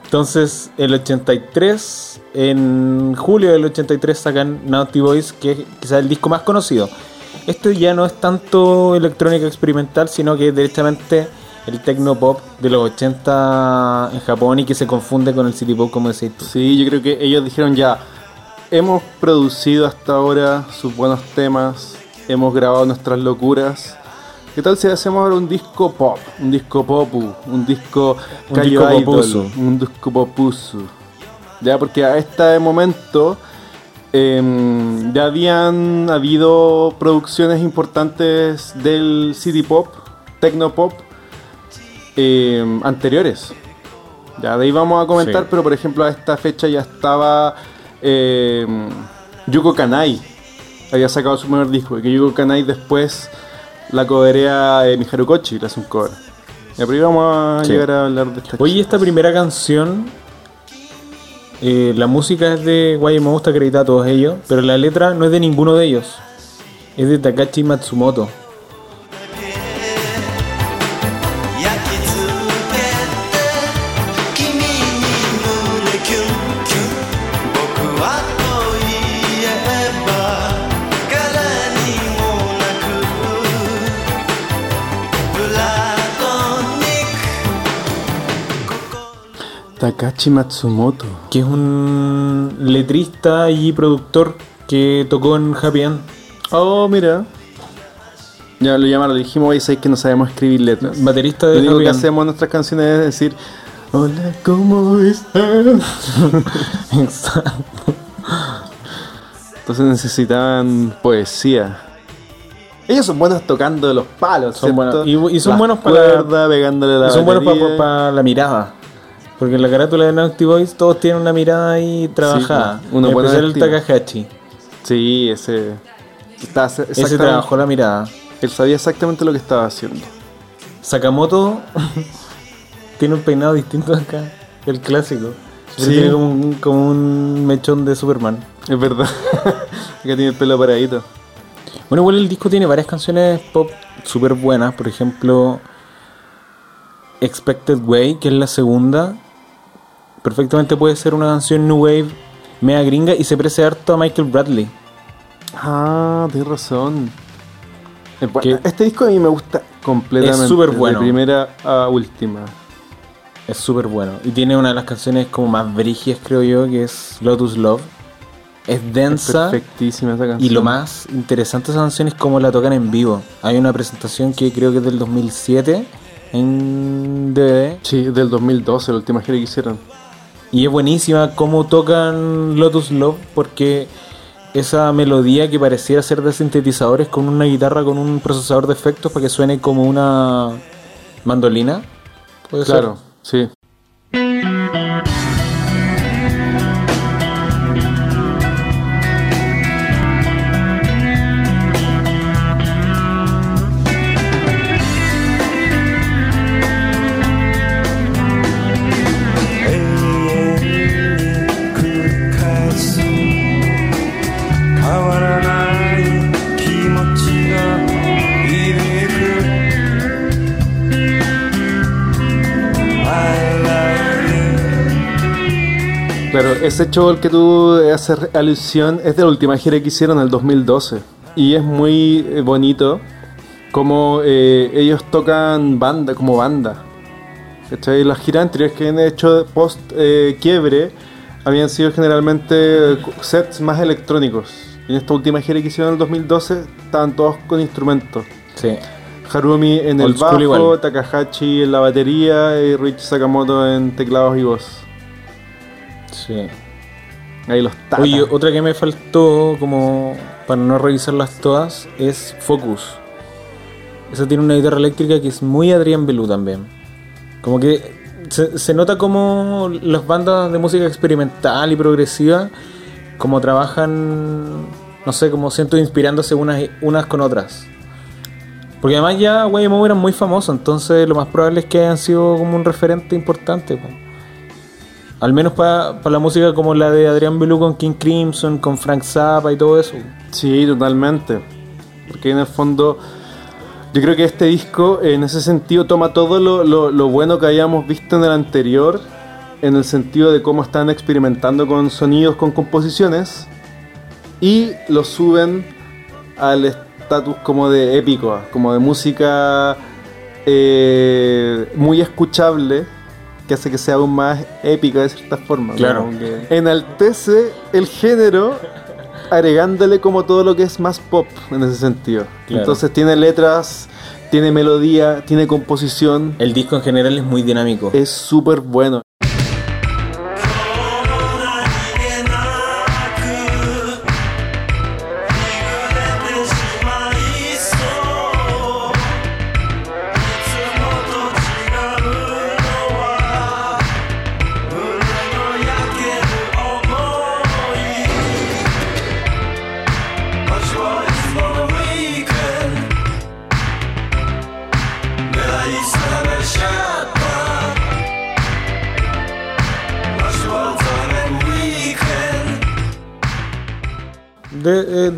B: Entonces, el 83, en julio del 83 sacan Naughty Boys, que es quizás el disco más conocido. Este ya no es tanto electrónica experimental, sino que es directamente el techno pop de los 80 en Japón y que se confunde con el city pop, como decís tú.
A: Sí, yo creo que ellos dijeron ya, hemos producido hasta ahora sus buenos temas, hemos grabado nuestras locuras. ¿Qué tal si hacemos ahora un disco pop? Un disco popu, un disco
B: Un disco
A: Idol,
B: popusu.
A: un disco popusu. Ya, porque a este momento em, ya habían habido producciones importantes del city pop, techno pop, em, anteriores. Ya de ahí vamos a comentar,
B: Sí.
A: pero por ejemplo a esta fecha ya estaba eh, Yuko Kanai. Había sacado su primer disco. Y que Yuko Kanai después la coverea eh, Miharu Kochi, le hace un cover. Ya, pero ahí vamos a
B: Sí.
A: llegar a hablar de esta
B: Oye, esta primera canción, eh, la música es de está acreditada a todos ellos, pero la letra no es de ninguno de ellos. Es de Takashi Matsumoto.
A: Takashi Matsumoto.
B: que es un letrista y productor que tocó en Happy End.
A: Oh, mira. Ya lo llamaron, le dijimos, oye, sabes que no sabemos escribir letras.
B: Baterista
A: Lo
B: de
A: único
B: Happy
A: que
B: End.
A: hacemos en nuestras canciones es decir, hola, ¿cómo estás?
B: Exacto.
A: Entonces necesitaban poesía. Ellos son buenos tocando los palos,
B: Son
A: ¿cierto?
B: buenos. Y- y son
A: Las
B: buenos para-
A: cuerdas, pegándole la
B: Y son buenos
A: batería.
B: para la mirada. Porque en la carátula de Naughty Boys todos tienen una mirada ahí trabajada.
A: pues, uno
B: en
A: pone
B: especial el. Takahashi.
A: Sí, ese... Está
B: Ese trabajó la mirada.
A: Él sabía exactamente lo que estaba haciendo.
B: Sakamoto tiene un peinado distinto acá. El clásico.
A: Sí.
B: Tiene como un, como un mechón de Superman.
A: Es verdad. Acá tiene el pelo paradito.
B: Bueno, igual el disco tiene varias canciones pop súper buenas. Por ejemplo, Expected Way, que es la segunda. Perfectamente puede ser una canción New Wave, mega gringa, y se parece harto a Michael Bradley.
A: Ah, tienes razón.
B: Que-
A: Este disco a mí me gusta completamente.
B: Es súper bueno.
A: De primera a última.
B: Es súper bueno. Y tiene una de las canciones como más brigias, creo yo, que es Lotus Love. Es
A: Es
B: densa.
A: perfectísima esa canción.
B: Y lo más interesante de esa canción es cómo la tocan en vivo. Hay una presentación que creo que es del 2007 en DVD.
A: Sí, del 2012, la última gira que hicieron.
B: Y es buenísima cómo tocan Lotus Love porque esa melodía que pareciera ser de sintetizadores con una guitarra con un procesador de efectos para que suene como una mandolina.
A: Claro, sí. Ese show al que tú haces alusión es de la última gira que hicieron en el 2012. Y es muy eh, bonito como eh, ellos tocan banda, como banda. ¿Cachai? Las giras anteriores que han hecho post eh, quiebre habían sido generalmente sets más electrónicos. En esta última gira que hicieron en el 2012 estaban todos con instrumentos.
B: Sí.
A: Harumi en el
B: Old
A: bajo. Takahashi en la batería y Rich Sakamoto en teclados y voz.
B: Sí.
A: Ahí los tatas.
B: Oye, otra que me faltó, como para no revisarlas todas, es Focus. Esa tiene una guitarra eléctrica que es muy Adrián Belú también. Como que se, nota como las bandas de música experimental y progresiva, como trabajan, no sé, como siento inspirándose unas, con otras. Porque además ya Waymo eran muy famosos, entonces lo más probable es que hayan sido como un referente importante. po. Al menos para la música como la de Adrián Belú con King Crimson, con Frank Zappa y todo eso.
A: Sí, totalmente. Porque en el fondo, yo creo que este disco, en ese sentido, toma todo lo, lo- lo bueno que habíamos visto en el anterior, en el sentido de cómo están experimentando con sonidos, con composiciones, y lo suben al estatus como de épico, como de música eh, muy escuchable, que hace que sea aún más épica de cierta forma.
B: Claro.
A: que enaltece el género agregándole como todo lo que es más pop en ese sentido.
B: Claro.
A: Entonces tiene letras, tiene melodía, tiene composición.
B: El disco en general es muy dinámico.
A: Es súper bueno.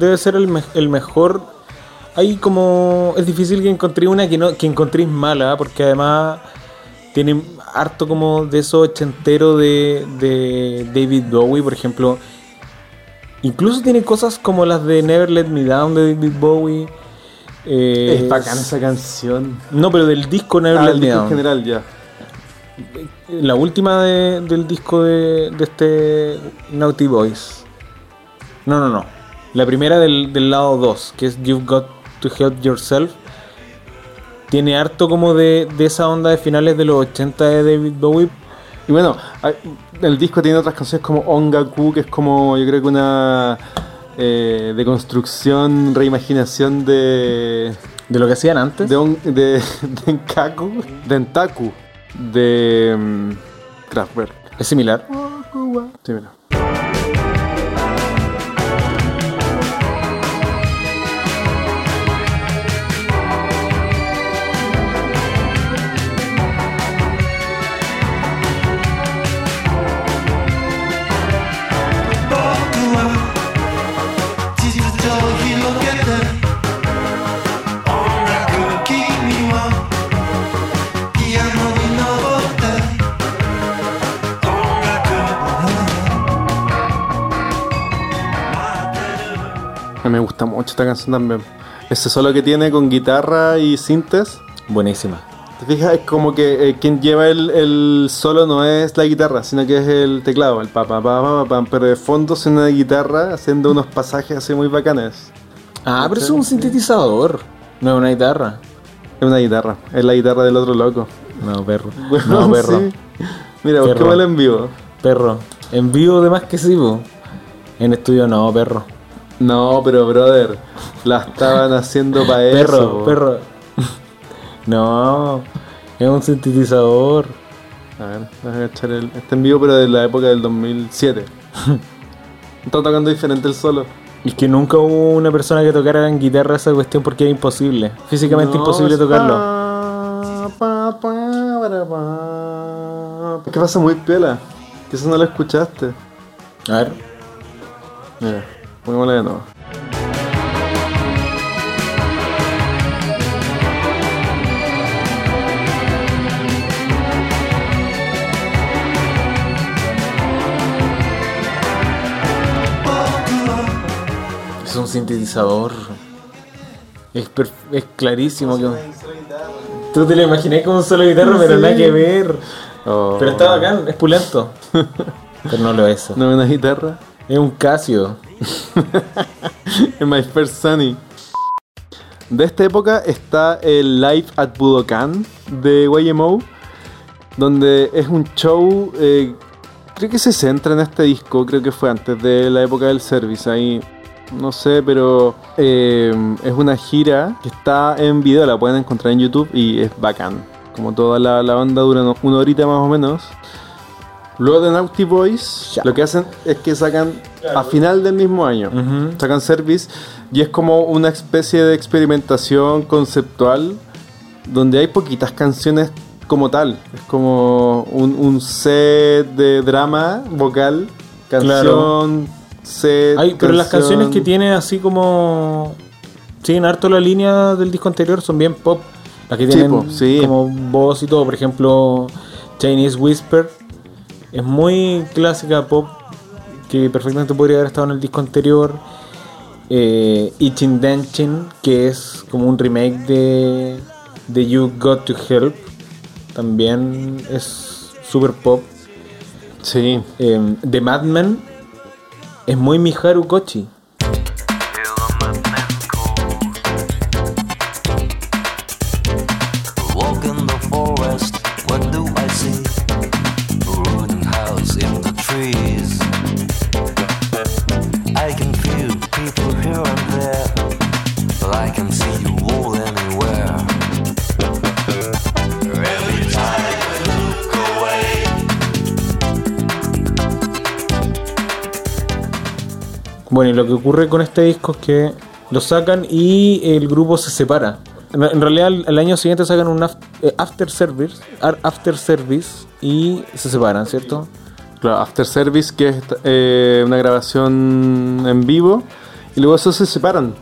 B: Debe ser el, me- el mejor. Hay como. Es difícil que encontré una que no que encontréis mala, porque además tiene harto como de eso ochentero de, de David Bowie, por ejemplo. Incluso tiene cosas como las de Never Let Me Down de David Bowie. Eh,
A: Es bacán esa canción.
B: No, pero del disco Never
A: Ah,
B: Let Me
A: disco en
B: Down.
A: general ya.
B: La última de- del disco de, de este Naughty Boys. No, no, no. La primera del, del lado 2, que es You've Got to Help Yourself. Tiene harto como de, de esa onda de finales de los 80 de David Bowie.
A: Y bueno, el disco tiene otras canciones como Ongaku, que es como yo creo que una eh, de construcción, reimaginación de.
B: De lo que hacían antes.
A: de, on- de, de Nkaku, de Entaku, de mm, Kraftwerk.
B: Es similar.
A: Sí, gusta mucho esta canción también. Ese solo que tiene con guitarra y sintes.
B: Buenísima.
A: ¿Te fijas? Es como que eh, quien lleva el, el solo no es la guitarra, sino que es el teclado, el pa pa pero de fondo suena una guitarra haciendo unos pasajes así muy bacanes.
B: Ah, pero es un sintetizador. No es una guitarra.
A: Es una guitarra, es la guitarra del otro loco.
B: No, perro.
A: Bueno,
B: no, perro.
A: sí. Mira,
B: Perro.
A: busquémoslo en vivo.
B: Perro. En vivo de más que sí. En estudio no, perro.
A: No, pero brother, la estaban haciendo para eso.
B: Perro, perro. No, es un sintetizador.
A: A ver, déjame echar el. Este en vivo, pero de la época del 2007. Está tocando diferente el solo.
B: Y es que nunca hubo una persona que tocara en guitarra esa cuestión porque era imposible. Físicamente
A: No,
B: imposible
A: es
B: tocarlo.
A: pa, pa, pa, pa. ¿Qué pasa muy? Que eso no lo escuchaste.
B: A ver.
A: Mira, de nuevo.
B: Es un sintetizador. Es, es clarísimo que. Tú te lo imaginé con un solo guitarra, pero nada que ver.
A: Oh.
B: Pero está bacán, es pulento. pero no lo es.
A: ¿No es una guitarra?
B: Es un Casio.
A: En My First Sunny. De esta época está el Live at Budokan de YMO, donde es un show, eh, creo que se centra en este disco, creo que fue antes de la época del service, ahí no sé, pero eh, es una gira que está en video, la pueden encontrar en YouTube y es bacán. Como toda la, banda dura una horita más o menos. Luego de Naughty Boys,
B: Ya.
A: lo que hacen es que sacan a final del mismo año,
B: Ujú.
A: sacan Service y es como una especie de experimentación conceptual donde hay poquitas canciones como tal. Es como un, un set de drama vocal, canción, set.
B: Ay, pero las canciones que tiene así como. Siguen harto la línea del disco anterior, son bien pop. Las que
A: Sí,
B: tienen
A: po, sí.
B: como voz y todo. Por ejemplo, Chinese Whisper es muy clásica pop que perfectamente podría haber estado en el disco anterior. Eh, Itchin Dancing, que es como un remake de, de You Got to Help, también es super pop.
A: Sí.
B: Eh, The Madman es muy Miharu Kochi. Bueno, y lo que ocurre con este disco es que lo sacan y el grupo se separa. En realidad, al al año siguiente sacan un eh, after service, after service y se separan, ¿cierto?
A: Claro, After Service, que es eh, una grabación en vivo, y luego eso se separan.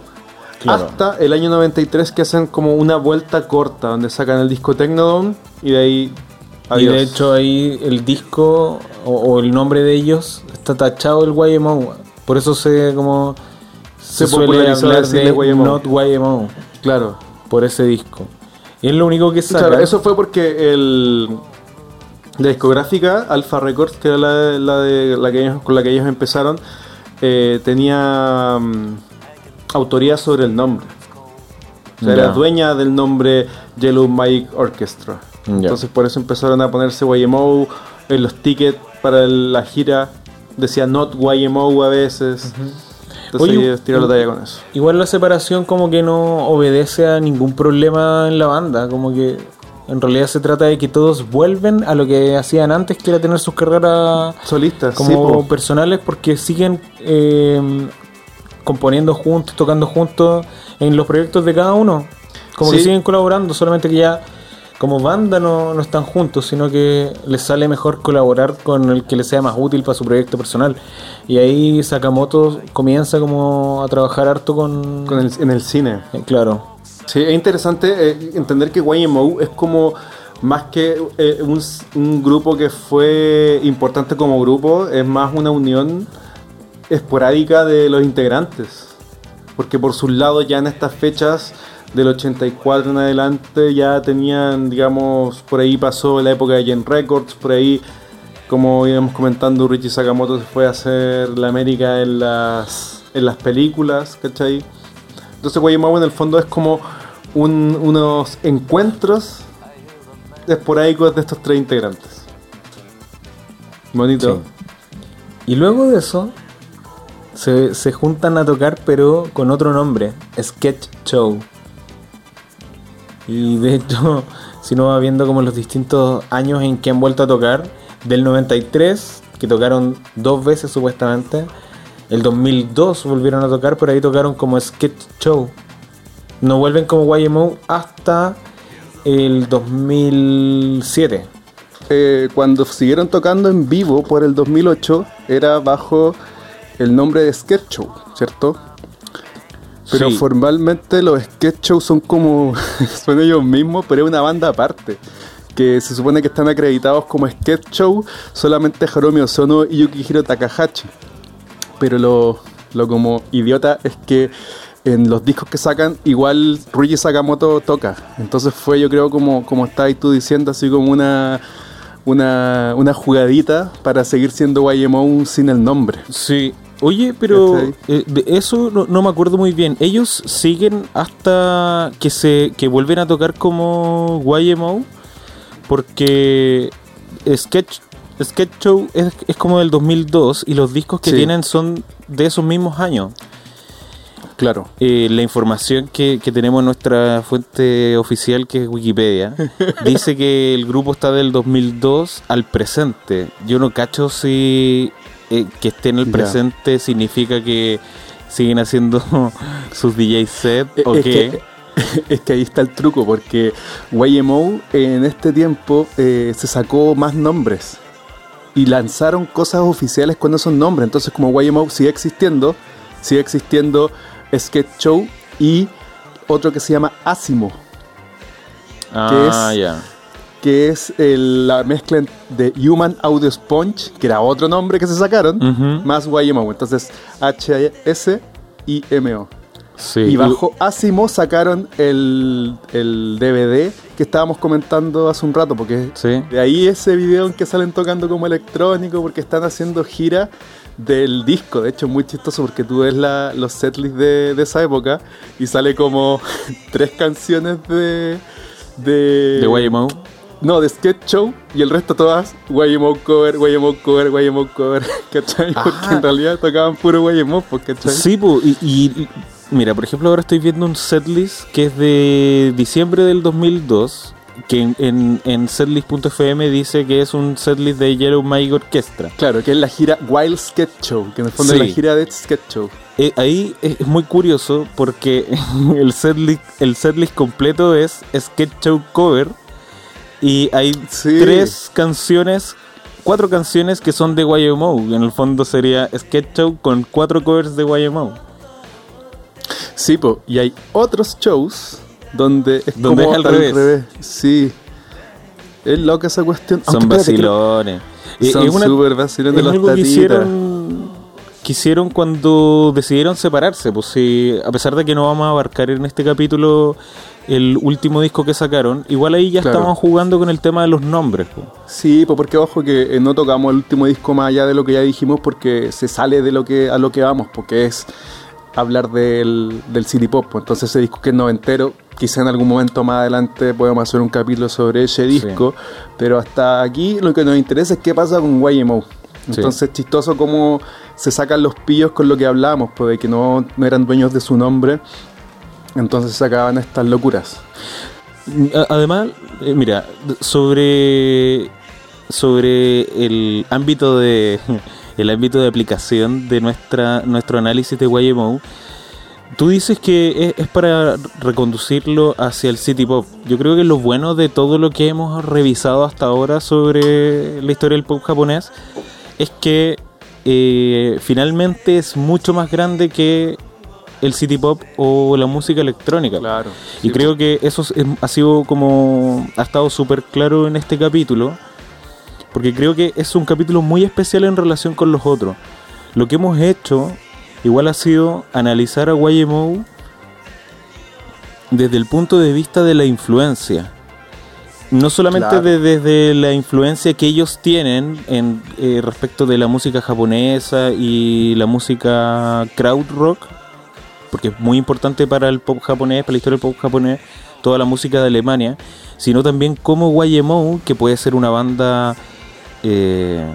B: Claro.
A: Hasta el año 93 que hacen como una vuelta corta, donde sacan el disco Technodome y de ahí...
B: Y
A: adiós.
B: de hecho ahí el disco o, o el nombre de ellos está tachado el YMO. Por eso se como se,
A: Se
B: suele hablar de
A: YMO.
B: Not YMO
A: Claro.
B: por ese disco. Y es lo único que sacan.
A: Claro, eso fue porque el, la discográfica Alpha Records, que era la, de- la de, la que ellos- con la que ellos empezaron, eh, tenía mm, autoría sobre el nombre. O sea, era dueña del nombre Yellow Mike Orchestra. Entonces por eso empezaron a ponerse YMO en los tickets para la gira. Decía Not YMO a veces. Entonces
B: Oye,
A: ellos tiran la talla con eso.
B: Igual la separación como que no obedece a ningún problema en la banda, como que en realidad se trata de que todos vuelven a lo que hacían antes, que era tener sus carreras
A: Solistas, sí,
B: como
A: po.
B: personales, porque siguen eh, componiendo juntos, tocando juntos en los proyectos de cada uno. Como que siguen colaborando, solamente que ya como banda no, no están juntos, sino que les sale mejor colaborar con el que les sea más útil para su proyecto personal. Y ahí Sakamoto comienza como a trabajar harto con...
A: Con el- en el cine.
B: Eh, Claro.
A: Sí, es interesante eh, entender que YMO es como más que eh, un, un grupo que fue importante como grupo, es más una unión esporádica de los integrantes. Porque por sus lados ya en estas fechas del 84 en adelante ya tenían, digamos, por ahí pasó la época de Gen Records, por ahí, como íbamos comentando, Richie Sakamoto se fue a hacer la América en las, en las películas, ¿cachai? Entonces Guaymau en el fondo es como un- unos encuentros esporádicos de estos tres integrantes. Bonito.
B: Y luego de eso, se, se juntan a tocar, pero con otro nombre, Sketch Show. Y de hecho, si uno va viendo como los distintos años en que han vuelto a tocar, del 93, que tocaron dos veces supuestamente, el 2002 volvieron a tocar, pero ahí tocaron como Sketch Show. No vuelven como YMO hasta el 2007.
A: Eh, cuando siguieron tocando en vivo por el 2008 era bajo el nombre de Sketch Show, ¿cierto? Pero
B: Sí.
A: formalmente los Sketch Show son como son ellos mismos, pero es una banda aparte. Que se supone que están acreditados como Sketch Show solamente Harumi Osono y Yukihiro Takahashi. Pero lo, lo como idiota es que en los discos que sacan, igual Ruiji Sakamoto toca. Entonces fue, yo creo, como, como estabas tú diciendo, así como una, una, una jugadita para seguir siendo YMO sin el nombre.
B: Sí. Oye, pero
A: ¿Cachai?
B: eh, de eso no, no me acuerdo muy bien. Ellos siguen hasta que se que vuelven a tocar como YMO porque Sketch Sketch Show es, es como del 2002 y los discos que
A: Sí.
B: tienen son de esos mismos años.
A: Claro.
B: Eh, la información que, que tenemos en nuestra fuente oficial, que es Wikipedia, dice que el grupo está del 2002 al presente. Yo no cacho si eh, que esté en el presente significa que siguen haciendo sus DJ set o
A: es,
B: qué.
A: que, es que ahí está el truco, porque YMO en este tiempo eh, se sacó más nombres y lanzaron cosas oficiales con esos nombres. Entonces, como YMO sigue existiendo, sigue existiendo Sketch Show y otro que se llama Asimo,
B: ah,
A: es-
B: ya.
A: Que es el- la mezcla de Human Audio Sponge, que era otro nombre que se sacaron, más YMO. Entonces, H-S-I-M-O.
B: Sí.
A: Y bajo Asimo sacaron el, el DVD que estábamos comentando hace un rato, porque
B: Sí.
A: de ahí ese video en que salen tocando como electrónico, porque están haciendo gira del disco. De hecho, es muy chistoso porque tú ves la, los setlists de, de esa época y sale como tres canciones de. De,
B: De YMO.
A: No, de Sketch Show y el resto todas YMO cover, YMO cover, YMO cover, ¿cachai? Porque en realidad tocaban puro YMO, pues, ¿cachai?
B: Sí, po, y, y- mira, por ejemplo, ahora estoy viendo un setlist que es de diciembre del 2002, que en, en, en setlist.fm dice que es un setlist de Yellow Mike Orchestra.
A: Claro, que es la gira Wild Sketch Show, que en el fondo
B: Sí.
A: es la gira de Sketch Show.
B: Eh, ahí es muy curioso porque el setlist, el setlist completo es Sketch Show Cover y hay
A: Sí.
B: tres canciones, cuatro canciones que son de YMO. En el fondo sería Sketch Show con cuatro covers de YMO.
A: Sí, po, y hay otros shows donde es
B: Donde
A: como
B: es al revés.
A: Sí. Es loca esa cuestión.
B: Son
A: Aunque creo-
B: vacilones. Eh,
A: Son
B: una-
A: súper vacilones
B: es
A: los tatitas.
B: hicieron, que hicieron cuando decidieron separarse. Pues sí, a pesar de que no vamos a abarcar en este capítulo el último disco que sacaron, igual ahí ya
A: Claro.
B: estaban jugando con el tema de los nombres. pues.
A: Sí, pues porque ojo que eh, no tocamos el último disco más allá de lo que ya dijimos porque se sale de lo que a lo que vamos, porque es hablar del, del city pop. pues. Entonces ese disco que es noventero, quizá en algún momento más adelante podemos hacer un capítulo sobre ese disco, pero hasta aquí lo que nos interesa es qué pasa con YMO. Entonces es chistoso cómo se sacan los pillos con lo que hablábamos, pues de que no, no eran dueños de su nombre. Entonces sacaban estas locuras.
B: Además, eh, mira, sobre sobre el ámbito de el ámbito de aplicación de nuestra nuestro análisis de YMO, tú dices que es, es para reconducirlo hacia el city pop. Yo creo que lo bueno de todo lo que hemos revisado hasta ahora sobre la historia del pop japonés es que eh, finalmente es mucho más grande que el city pop o la música electrónica.
A: Claro.
B: Y
A: Sí,
B: creo que eso es- ha sido como. ha estado súper claro en este capítulo. Porque creo que es un capítulo muy especial en relación con los otros. Lo que hemos hecho, igual ha sido analizar a YMO desde el punto de vista de la influencia. No solamente
A: Claro.
B: de- desde la influencia que ellos tienen en eh, respecto de la música japonesa y la música crowd rock, porque es muy importante para el pop japonés, para la historia del pop japonés, toda la música de Alemania, sino también como YMO, que puede ser una banda eh,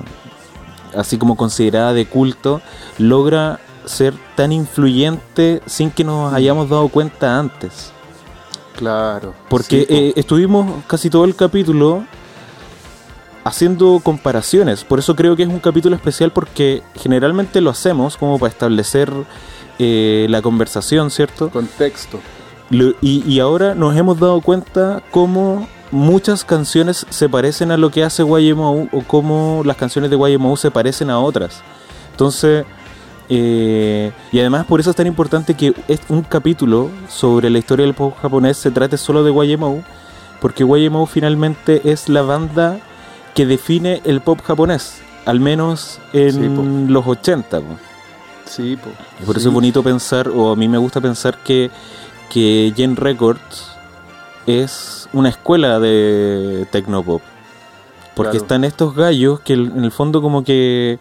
B: así como considerada de culto, logra ser tan influyente sin que nos hayamos dado cuenta antes.
A: Claro.
B: Porque
A: Sí,
B: eh, estuvimos casi todo el capítulo haciendo comparaciones. Por eso creo que es un capítulo especial porque generalmente lo hacemos como para establecer eh, la conversación, ¿cierto?
A: contexto.
B: Lo- y, y ahora nos hemos dado cuenta cómo muchas canciones se parecen a lo que hace YMO o cómo las canciones de YMO se parecen a otras. Entonces, eh, y además por eso es tan importante que es un capítulo sobre la historia del pop japonés se trate solo de YMO, porque YMO finalmente es la banda que define el pop japonés, al menos en
A: Sí,
B: los 80. po.
A: Sí, po.
B: Y por
A: Sí.
B: eso es bonito pensar, o a mí me gusta pensar que, que Gen Records es una escuela de tecnopop. Porque
A: Claro.
B: están estos gallos que en el fondo como que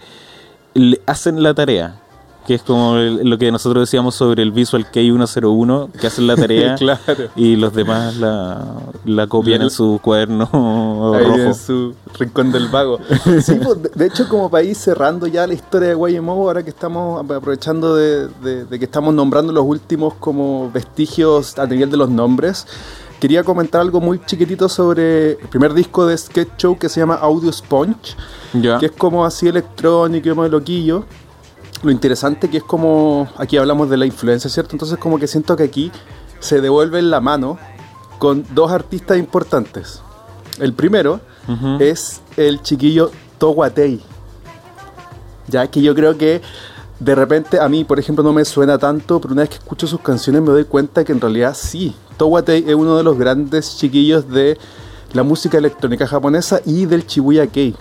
B: le hacen la tarea. Que es como el- lo que nosotros decíamos sobre el Visual K101, que hacen la tarea
A: claro.
B: y los demás la, la copian en su cuaderno
A: Ahí
B: rojo.
A: en su rincón del vago. Sí, pues, de, de hecho, como país cerrando ya la historia de YMO, ahora que estamos aprovechando de, de- de que estamos nombrando los últimos como vestigios a nivel de los nombres, quería comentar algo muy chiquitito sobre el primer disco de Sketch Show que se llama Audio Sponge,
B: Ya.
A: que es como así electrónico y más loquillo. Lo interesante que es como, aquí hablamos de la influencia, ¿cierto? Entonces como que siento que aquí se devuelve en la mano con dos artistas importantes. El primero es el chiquillo Towatei. Ya que yo creo que de repente a mí, por ejemplo, no me suena tanto, pero una vez que escucho sus canciones me doy cuenta que en realidad sí. Towatei es uno de los grandes chiquillos de la música electrónica japonesa y del Shibuya Kei.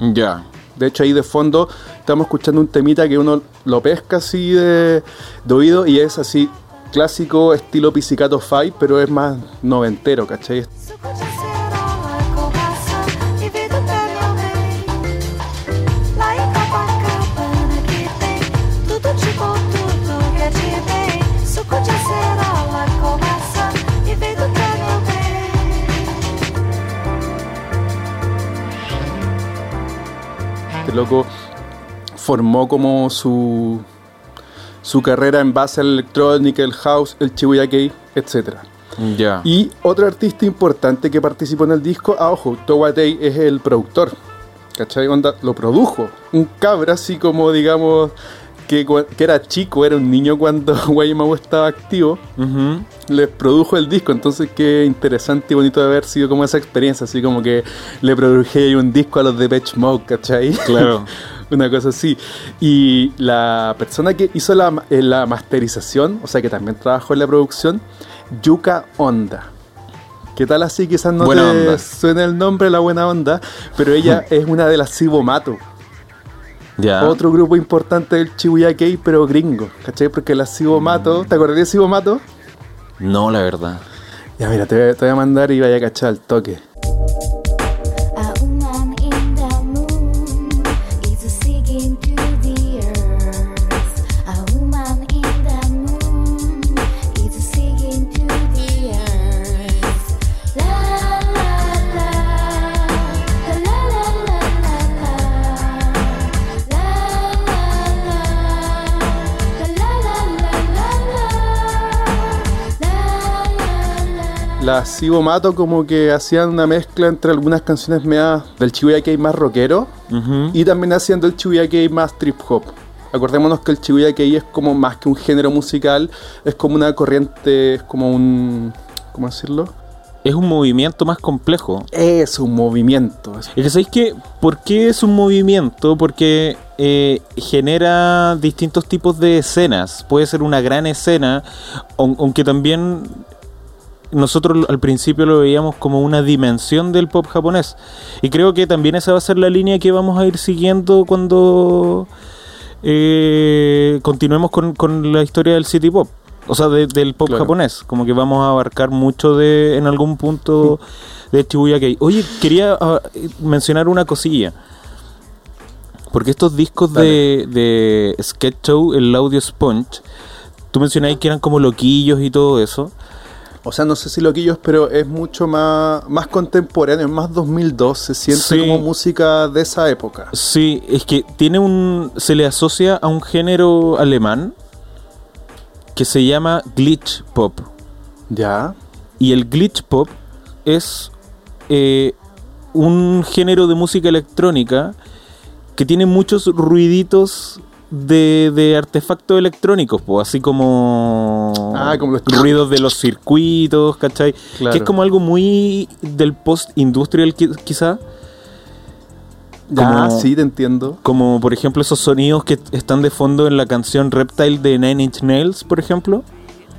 B: Ya.
A: De hecho, ahí de fondo estamos escuchando un temita que uno lo pesca así de, de oído y es así clásico estilo Pizzicato Five, pero es más noventero, ¿cachai? Este loco formó como su, su carrera en base a la electrónica, el house, el Kei, etc.
B: Ya.
A: Y otro artista importante que participó en el disco, ah, ojo, Towatei es el productor. ¿Cachai? Onda, lo produjo. Un cabra así como, digamos, que, era chico, era un niño cuando Guaymau estaba activo. Les produjo el disco, entonces qué interesante y bonito de haber sido como esa experiencia, así como que le produje un disco a los de Pitch Mode, ¿cachai?
B: Claro.
A: Una cosa así. Y la persona que hizo la, eh, la masterización, o sea que también trabajó en la producción, Yuka Onda. ¿Qué tal así? Quizás no
B: Buena
A: te
B: onda.
A: suene el nombre, la buena onda, pero ella es una de las Sibomato,
B: Ya.
A: otro grupo importante del Shibuya Kei, pero gringo, ¿cachai? Porque las Sibomato, ¿te acordás de Sibomato?
B: No, la verdad.
A: Ya mira, te, voy- te voy a mandar y vaya a cachar al toque. Las Sibo Mato como que hacían una mezcla entre algunas canciones medias del Shibuya Kei más rockero y también hacían del Shibuya Kei más trip hop. Acordémonos que el Shibuya Kei es como más que un género musical, es como una corriente, es como un... ¿Cómo decirlo?
B: Es un movimiento más complejo.
A: Es un movimiento. es-
B: que sabéis que, ¿por qué es un movimiento? Porque eh, genera distintos tipos de escenas. Puede ser una gran escena, aun- aunque también nosotros al principio lo veíamos como una dimensión del pop japonés. Y creo que también esa va a ser la línea que vamos a ir siguiendo cuando eh, continuemos con, con la historia del city pop. O sea, de- del pop
A: Claro.
B: japonés. Como que vamos a abarcar mucho de en algún punto de Shibuya Kei. Oye, quería ah, mencionar una cosilla. Porque estos discos de, de Sketch Show, el Audio Sponge, tú mencionabas que eran como loquillos y todo eso.
A: O sea, no sé si loquillos, pero es mucho más, más contemporáneo, es más 2002, se siente
B: Sí.
A: como música de esa época.
B: Sí, es que tiene un. se le asocia a un género alemán que se llama glitch pop.
A: Ya.
B: Y el glitch pop es eh, un género de música electrónica que tiene muchos ruiditos de, de artefactos electrónicos, po, así como,
A: Ah, como los-
B: ruidos de los circuitos, ¿cachai?
A: Claro.
B: Que es como algo muy del post-industrial qui- quizá. Como-
A: sí, te entiendo.
B: Como por ejemplo esos sonidos que están de fondo en la canción Reptile de Nine Inch Nails, por ejemplo.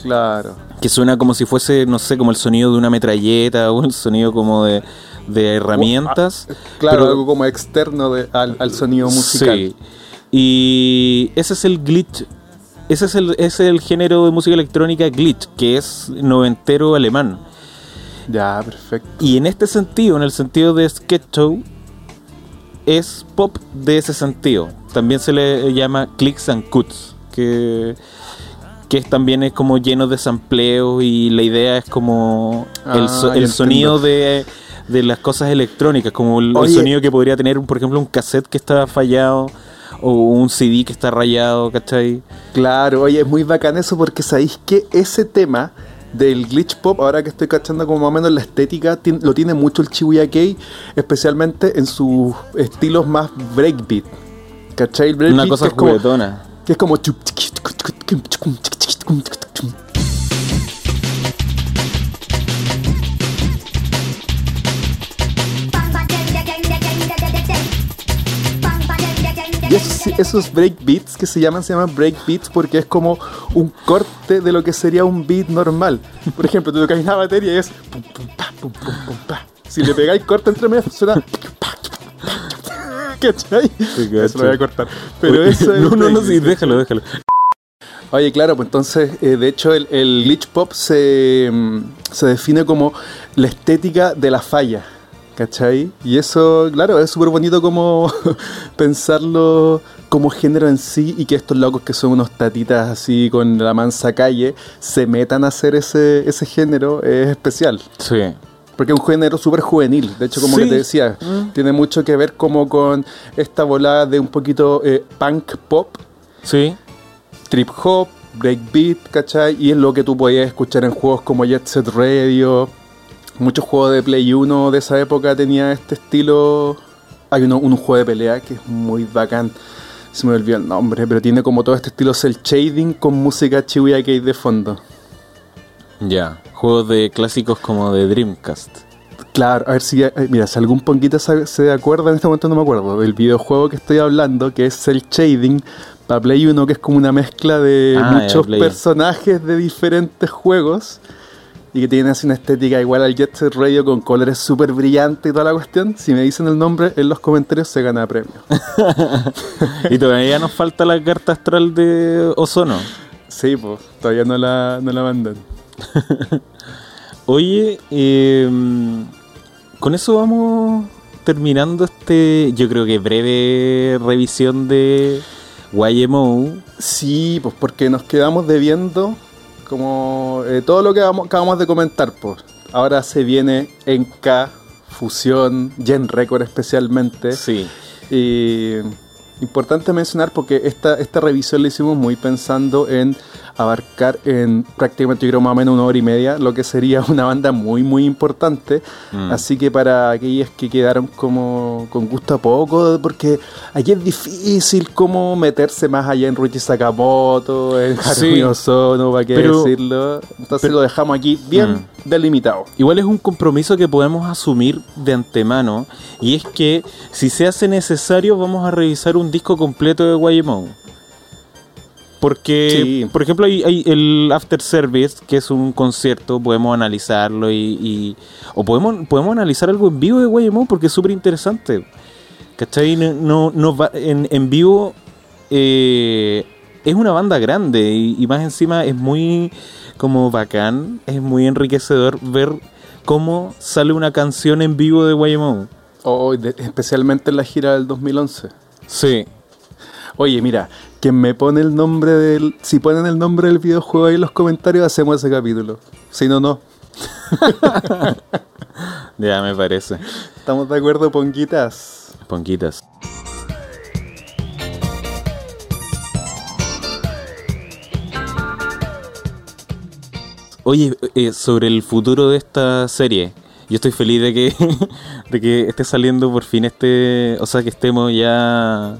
A: Claro.
B: Que suena como si fuese, no sé, como el sonido de una metralleta o el sonido como de, de herramientas.
A: Claro,
B: Pero-
A: algo como externo de- al, al sonido musical.
B: Sí. Y ese es el glitch. Ese es el, ese es el género de música electrónica glitch, que es noventero alemán.
A: Ya, perfecto.
B: Y en este sentido, en el sentido de sketch show, es pop de ese sentido. También se le llama clicks and cuts, que, que también es como lleno de sampleos y la idea es como el, so-
A: Ah,
B: el sonido de, de las cosas electrónicas, como el, sonido que podría tener, por ejemplo, un cassette que está fallado o un CD que está rayado, ¿cachai?
A: Claro, oye, es muy bacán eso porque sabéis que ese tema del glitch pop, ahora que estoy cachando como más o menos la estética, lo tiene mucho el Shibuya Kei, especialmente en sus estilos más breakbeat. ¿Cachai? El breakbeat
B: Una cosa
A: que es como, que es como Y esos, esos breakbeats que se llaman, se llaman breakbeats porque es como un corte de lo que sería un beat normal. Por ejemplo, tú tocas una batería y es pum, pum, pa, pum, pum, pum, pa. Si le pegáis corte entre medio, suena. ¿Cachai? Eso lo voy a cortar. Pero eso es.
B: no, no, no, sí, déjalo, déjalo.
A: Oye, claro, pues entonces, eh, de hecho, el, el glitch pop se, mm, se define como la estética de la falla, ¿cachai? Y eso, claro, es súper bonito como pensarlo como género en sí y que estos locos que son unos tatitas así con la mansa calle se metan a hacer ese, ese género es especial.
B: Sí.
A: Porque es un género súper juvenil. De hecho, como
B: Sí.
A: que te decía, tiene mucho que ver como con esta volada de un poquito eh, punk pop
B: Sí.
A: trip hop, breakbeat, ¿cachai? Y es lo que tú podías escuchar en juegos como Jet Set Radio. Muchos juegos de Play 1 de esa época tenía este estilo. Hay uno, un juego de pelea que es muy bacán. Se me olvidó el nombre, pero tiene como todo este estilo cel shading con música Shibuya Kei de fondo.
B: Ya. Juegos de clásicos como de Dreamcast.
A: Claro, a ver si, eh, mira, si algún ponquita se, se acuerda, en este momento no me acuerdo, del videojuego que estoy hablando, que es Cell Shading, para Play 1, que es como una mezcla de
B: Ah,
A: muchos personajes de diferentes juegos y que tiene así una estética igual al Jet Set Radio con colores súper brillantes y toda la cuestión. Si me dicen el nombre en los comentarios, se gana premio.
B: y todavía nos falta la carta astral de Ozono.
A: sí, pues, todavía no la, no la mandan.
B: Oye, eh, con eso vamos terminando este, yo creo que breve revisión de YMO.
A: Sí, pues porque nos quedamos debiendo como eh, todo lo que acabamos de comentar, pues. Ahora se viene en K, Fusión, Gen Record especialmente.
B: Sí.
A: Y importante mencionar porque esta, esta revisión la hicimos muy pensando en abarcar en prácticamente yo creo más o menos una hora y media, lo que sería una banda muy muy importante.
B: Mm.
A: Así que para aquellas que quedaron como con gusto a poco, porque aquí es difícil como meterse más allá en Ruichi Sakamoto, en
B: Sí.
A: Harumi Ozono, para qué
B: Pero-
A: decirlo. Entonces
B: pero-
A: lo dejamos aquí bien
B: Mm.
A: delimitado.
B: Igual es un compromiso que podemos asumir de antemano y es que si se hace necesario vamos a revisar un disco completo de YMO. Porque,
A: Sí.
B: por ejemplo, hay, hay el After Service, que es un concierto, podemos analizarlo y, y- o podemos, podemos analizar algo en vivo de YMO porque es súper interesante. ¿Cachai? No, no, no va- en, en vivo eh, es una banda grande y, y más encima es muy como bacán, es muy enriquecedor ver cómo sale una canción en vivo de YMO.
A: Oh, especialmente en la gira del 2011.
B: Sí.
A: Oye, mira, quien me pone el nombre del. Si ponen el nombre del videojuego ahí en los comentarios, hacemos ese capítulo. Si no, no.
B: Ya me parece.
A: ¿Estamos de acuerdo, Ponguitas?
B: Ponquitas. Oye, eh, sobre el futuro de esta serie, yo estoy feliz de que, de que esté saliendo por fin este, o sea, que estemos ya...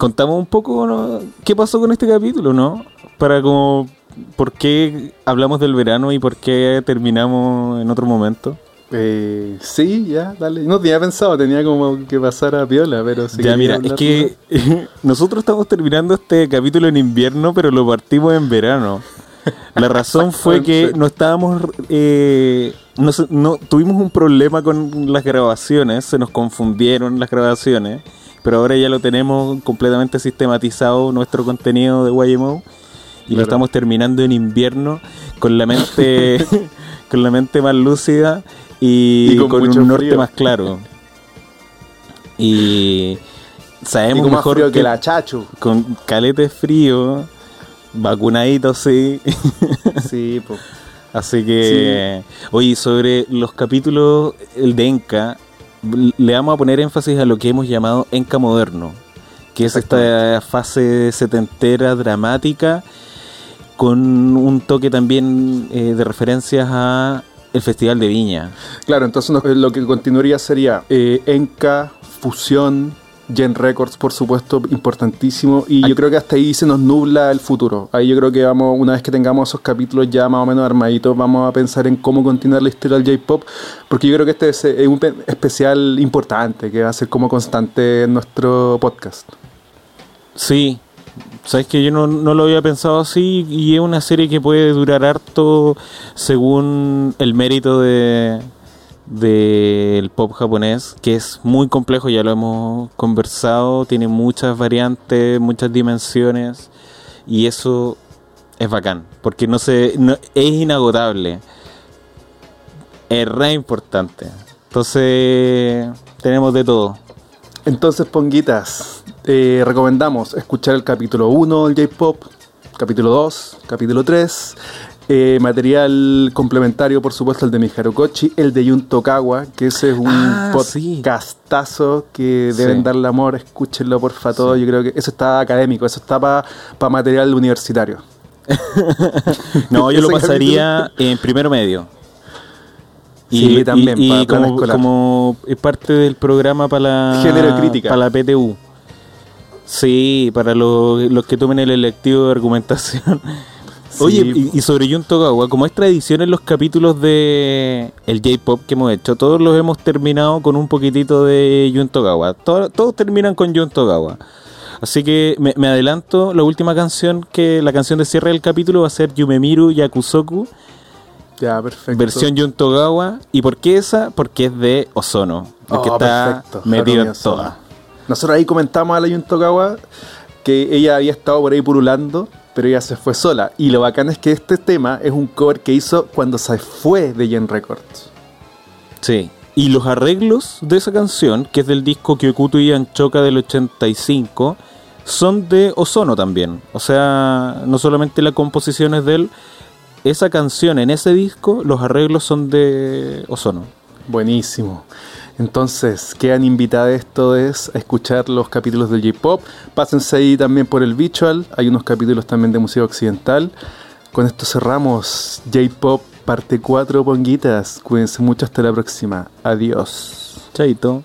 B: Contamos un poco ¿no? qué pasó con este capítulo, ¿no? Para como, ¿por qué hablamos del verano y por qué terminamos en otro momento?
A: Eh, sí, ya, dale. No tenía pensado, tenía como que pasar a Piola, pero sí.
B: ya, mira, es que nosotros estamos terminando este capítulo en invierno, pero lo partimos en verano. La razón fue que no estábamos. eh, no, no- tuvimos un problema con las grabaciones, se nos confundieron las grabaciones, pero ahora ya lo tenemos completamente sistematizado nuestro contenido de YMO y lo estamos terminando en invierno con la mente con la mente más lúcida y,
A: Y con
B: un norte
A: frío.
B: más claro. Y
A: Y
B: sabemos
A: más
B: mejor
A: frío
B: que,
A: que la Chachu.
B: con calete frío, vacunadito sí.
A: Sí, pues.
B: Así que, oye, sobre los capítulos, el de Enca, le vamos a poner énfasis a lo que hemos llamado Enca moderno, que es esta fase setentera dramática con un toque también eh, de referencias a el Festival de Viña.
A: Claro, entonces no- lo que continuaría sería eh, Enca, Fusión, Gen Records, por supuesto, importantísimo. Y yo creo que hasta ahí se nos nubla el futuro. Ahí yo creo que vamos, una vez que tengamos esos capítulos ya más o menos armaditos, vamos a pensar en cómo continuar la historia del J-Pop. Porque yo creo que este es, un pe- especial importante que va a ser como constante en nuestro podcast.
B: Sí, sabes que yo no, no lo había pensado así y es una serie que puede durar harto según el mérito de del pop japonés, que es muy complejo, ya lo hemos conversado, tiene muchas variantes, muchas dimensiones y eso es bacán, porque no se es inagotable. Es re importante. Entonces, tenemos de todo.
A: Entonces, Ponguitas, eh, recomendamos escuchar el capítulo 1 del J-Pop, capítulo 2, capítulo 3, eh, material complementario, por supuesto, el de Miharu Kochi, el de Yun Tokawa, que ese es un
B: Ah, sí.
A: que deben
B: Sí.
A: darle amor, escúchenlo porfa todo, yo creo que eso está académico, eso está para material universitario.
B: No, yo lo pasaría en primero medio.
A: Sí, también,
B: y,
A: para
B: y
A: plan
B: como,
A: escolar.
B: como es parte del programa para la
A: Género y crítica.
B: para la PTU. Sí, para los, los que tomen el electivo de argumentación. Oye, y, y sobre Jun Togawa, como es tradición en los capítulos de el J-Pop que hemos hecho, todos los hemos terminado con un poquitito de Jun Togawa. Todo- todos terminan con Jun Togawa. Así que me, me adelanto, la última canción que la canción de cierre del capítulo va a ser Yumemiru Yakusoku,
A: Ya, perfecto.
B: versión Jun Togawa. ¿Y por qué esa? Porque es de Ozono, el
A: Oh,
B: que está
A: perfecto,
B: metido en todas.
A: Nosotros ahí comentamos a la Yun Tokawa que ella había estado por ahí purulando, pero ella se fue sola. Y lo bacán es que este tema es un cover que hizo cuando se fue de Gen Records.
B: Sí. Y los arreglos de esa canción, que es del disco Kyokuto y Anchoka del 85, son de Ozono también. O sea, no solamente la composición es de él, esa canción en ese disco, los arreglos son de Ozono.
A: Buenísimo. Entonces, quedan invitados es a escuchar los capítulos del J-Pop. Pásense ahí también por el Visual. Hay unos capítulos también de música occidental. Con esto cerramos J-Pop parte 4, ponguitas. Cuídense mucho hasta la próxima. Adiós.
B: Chaito.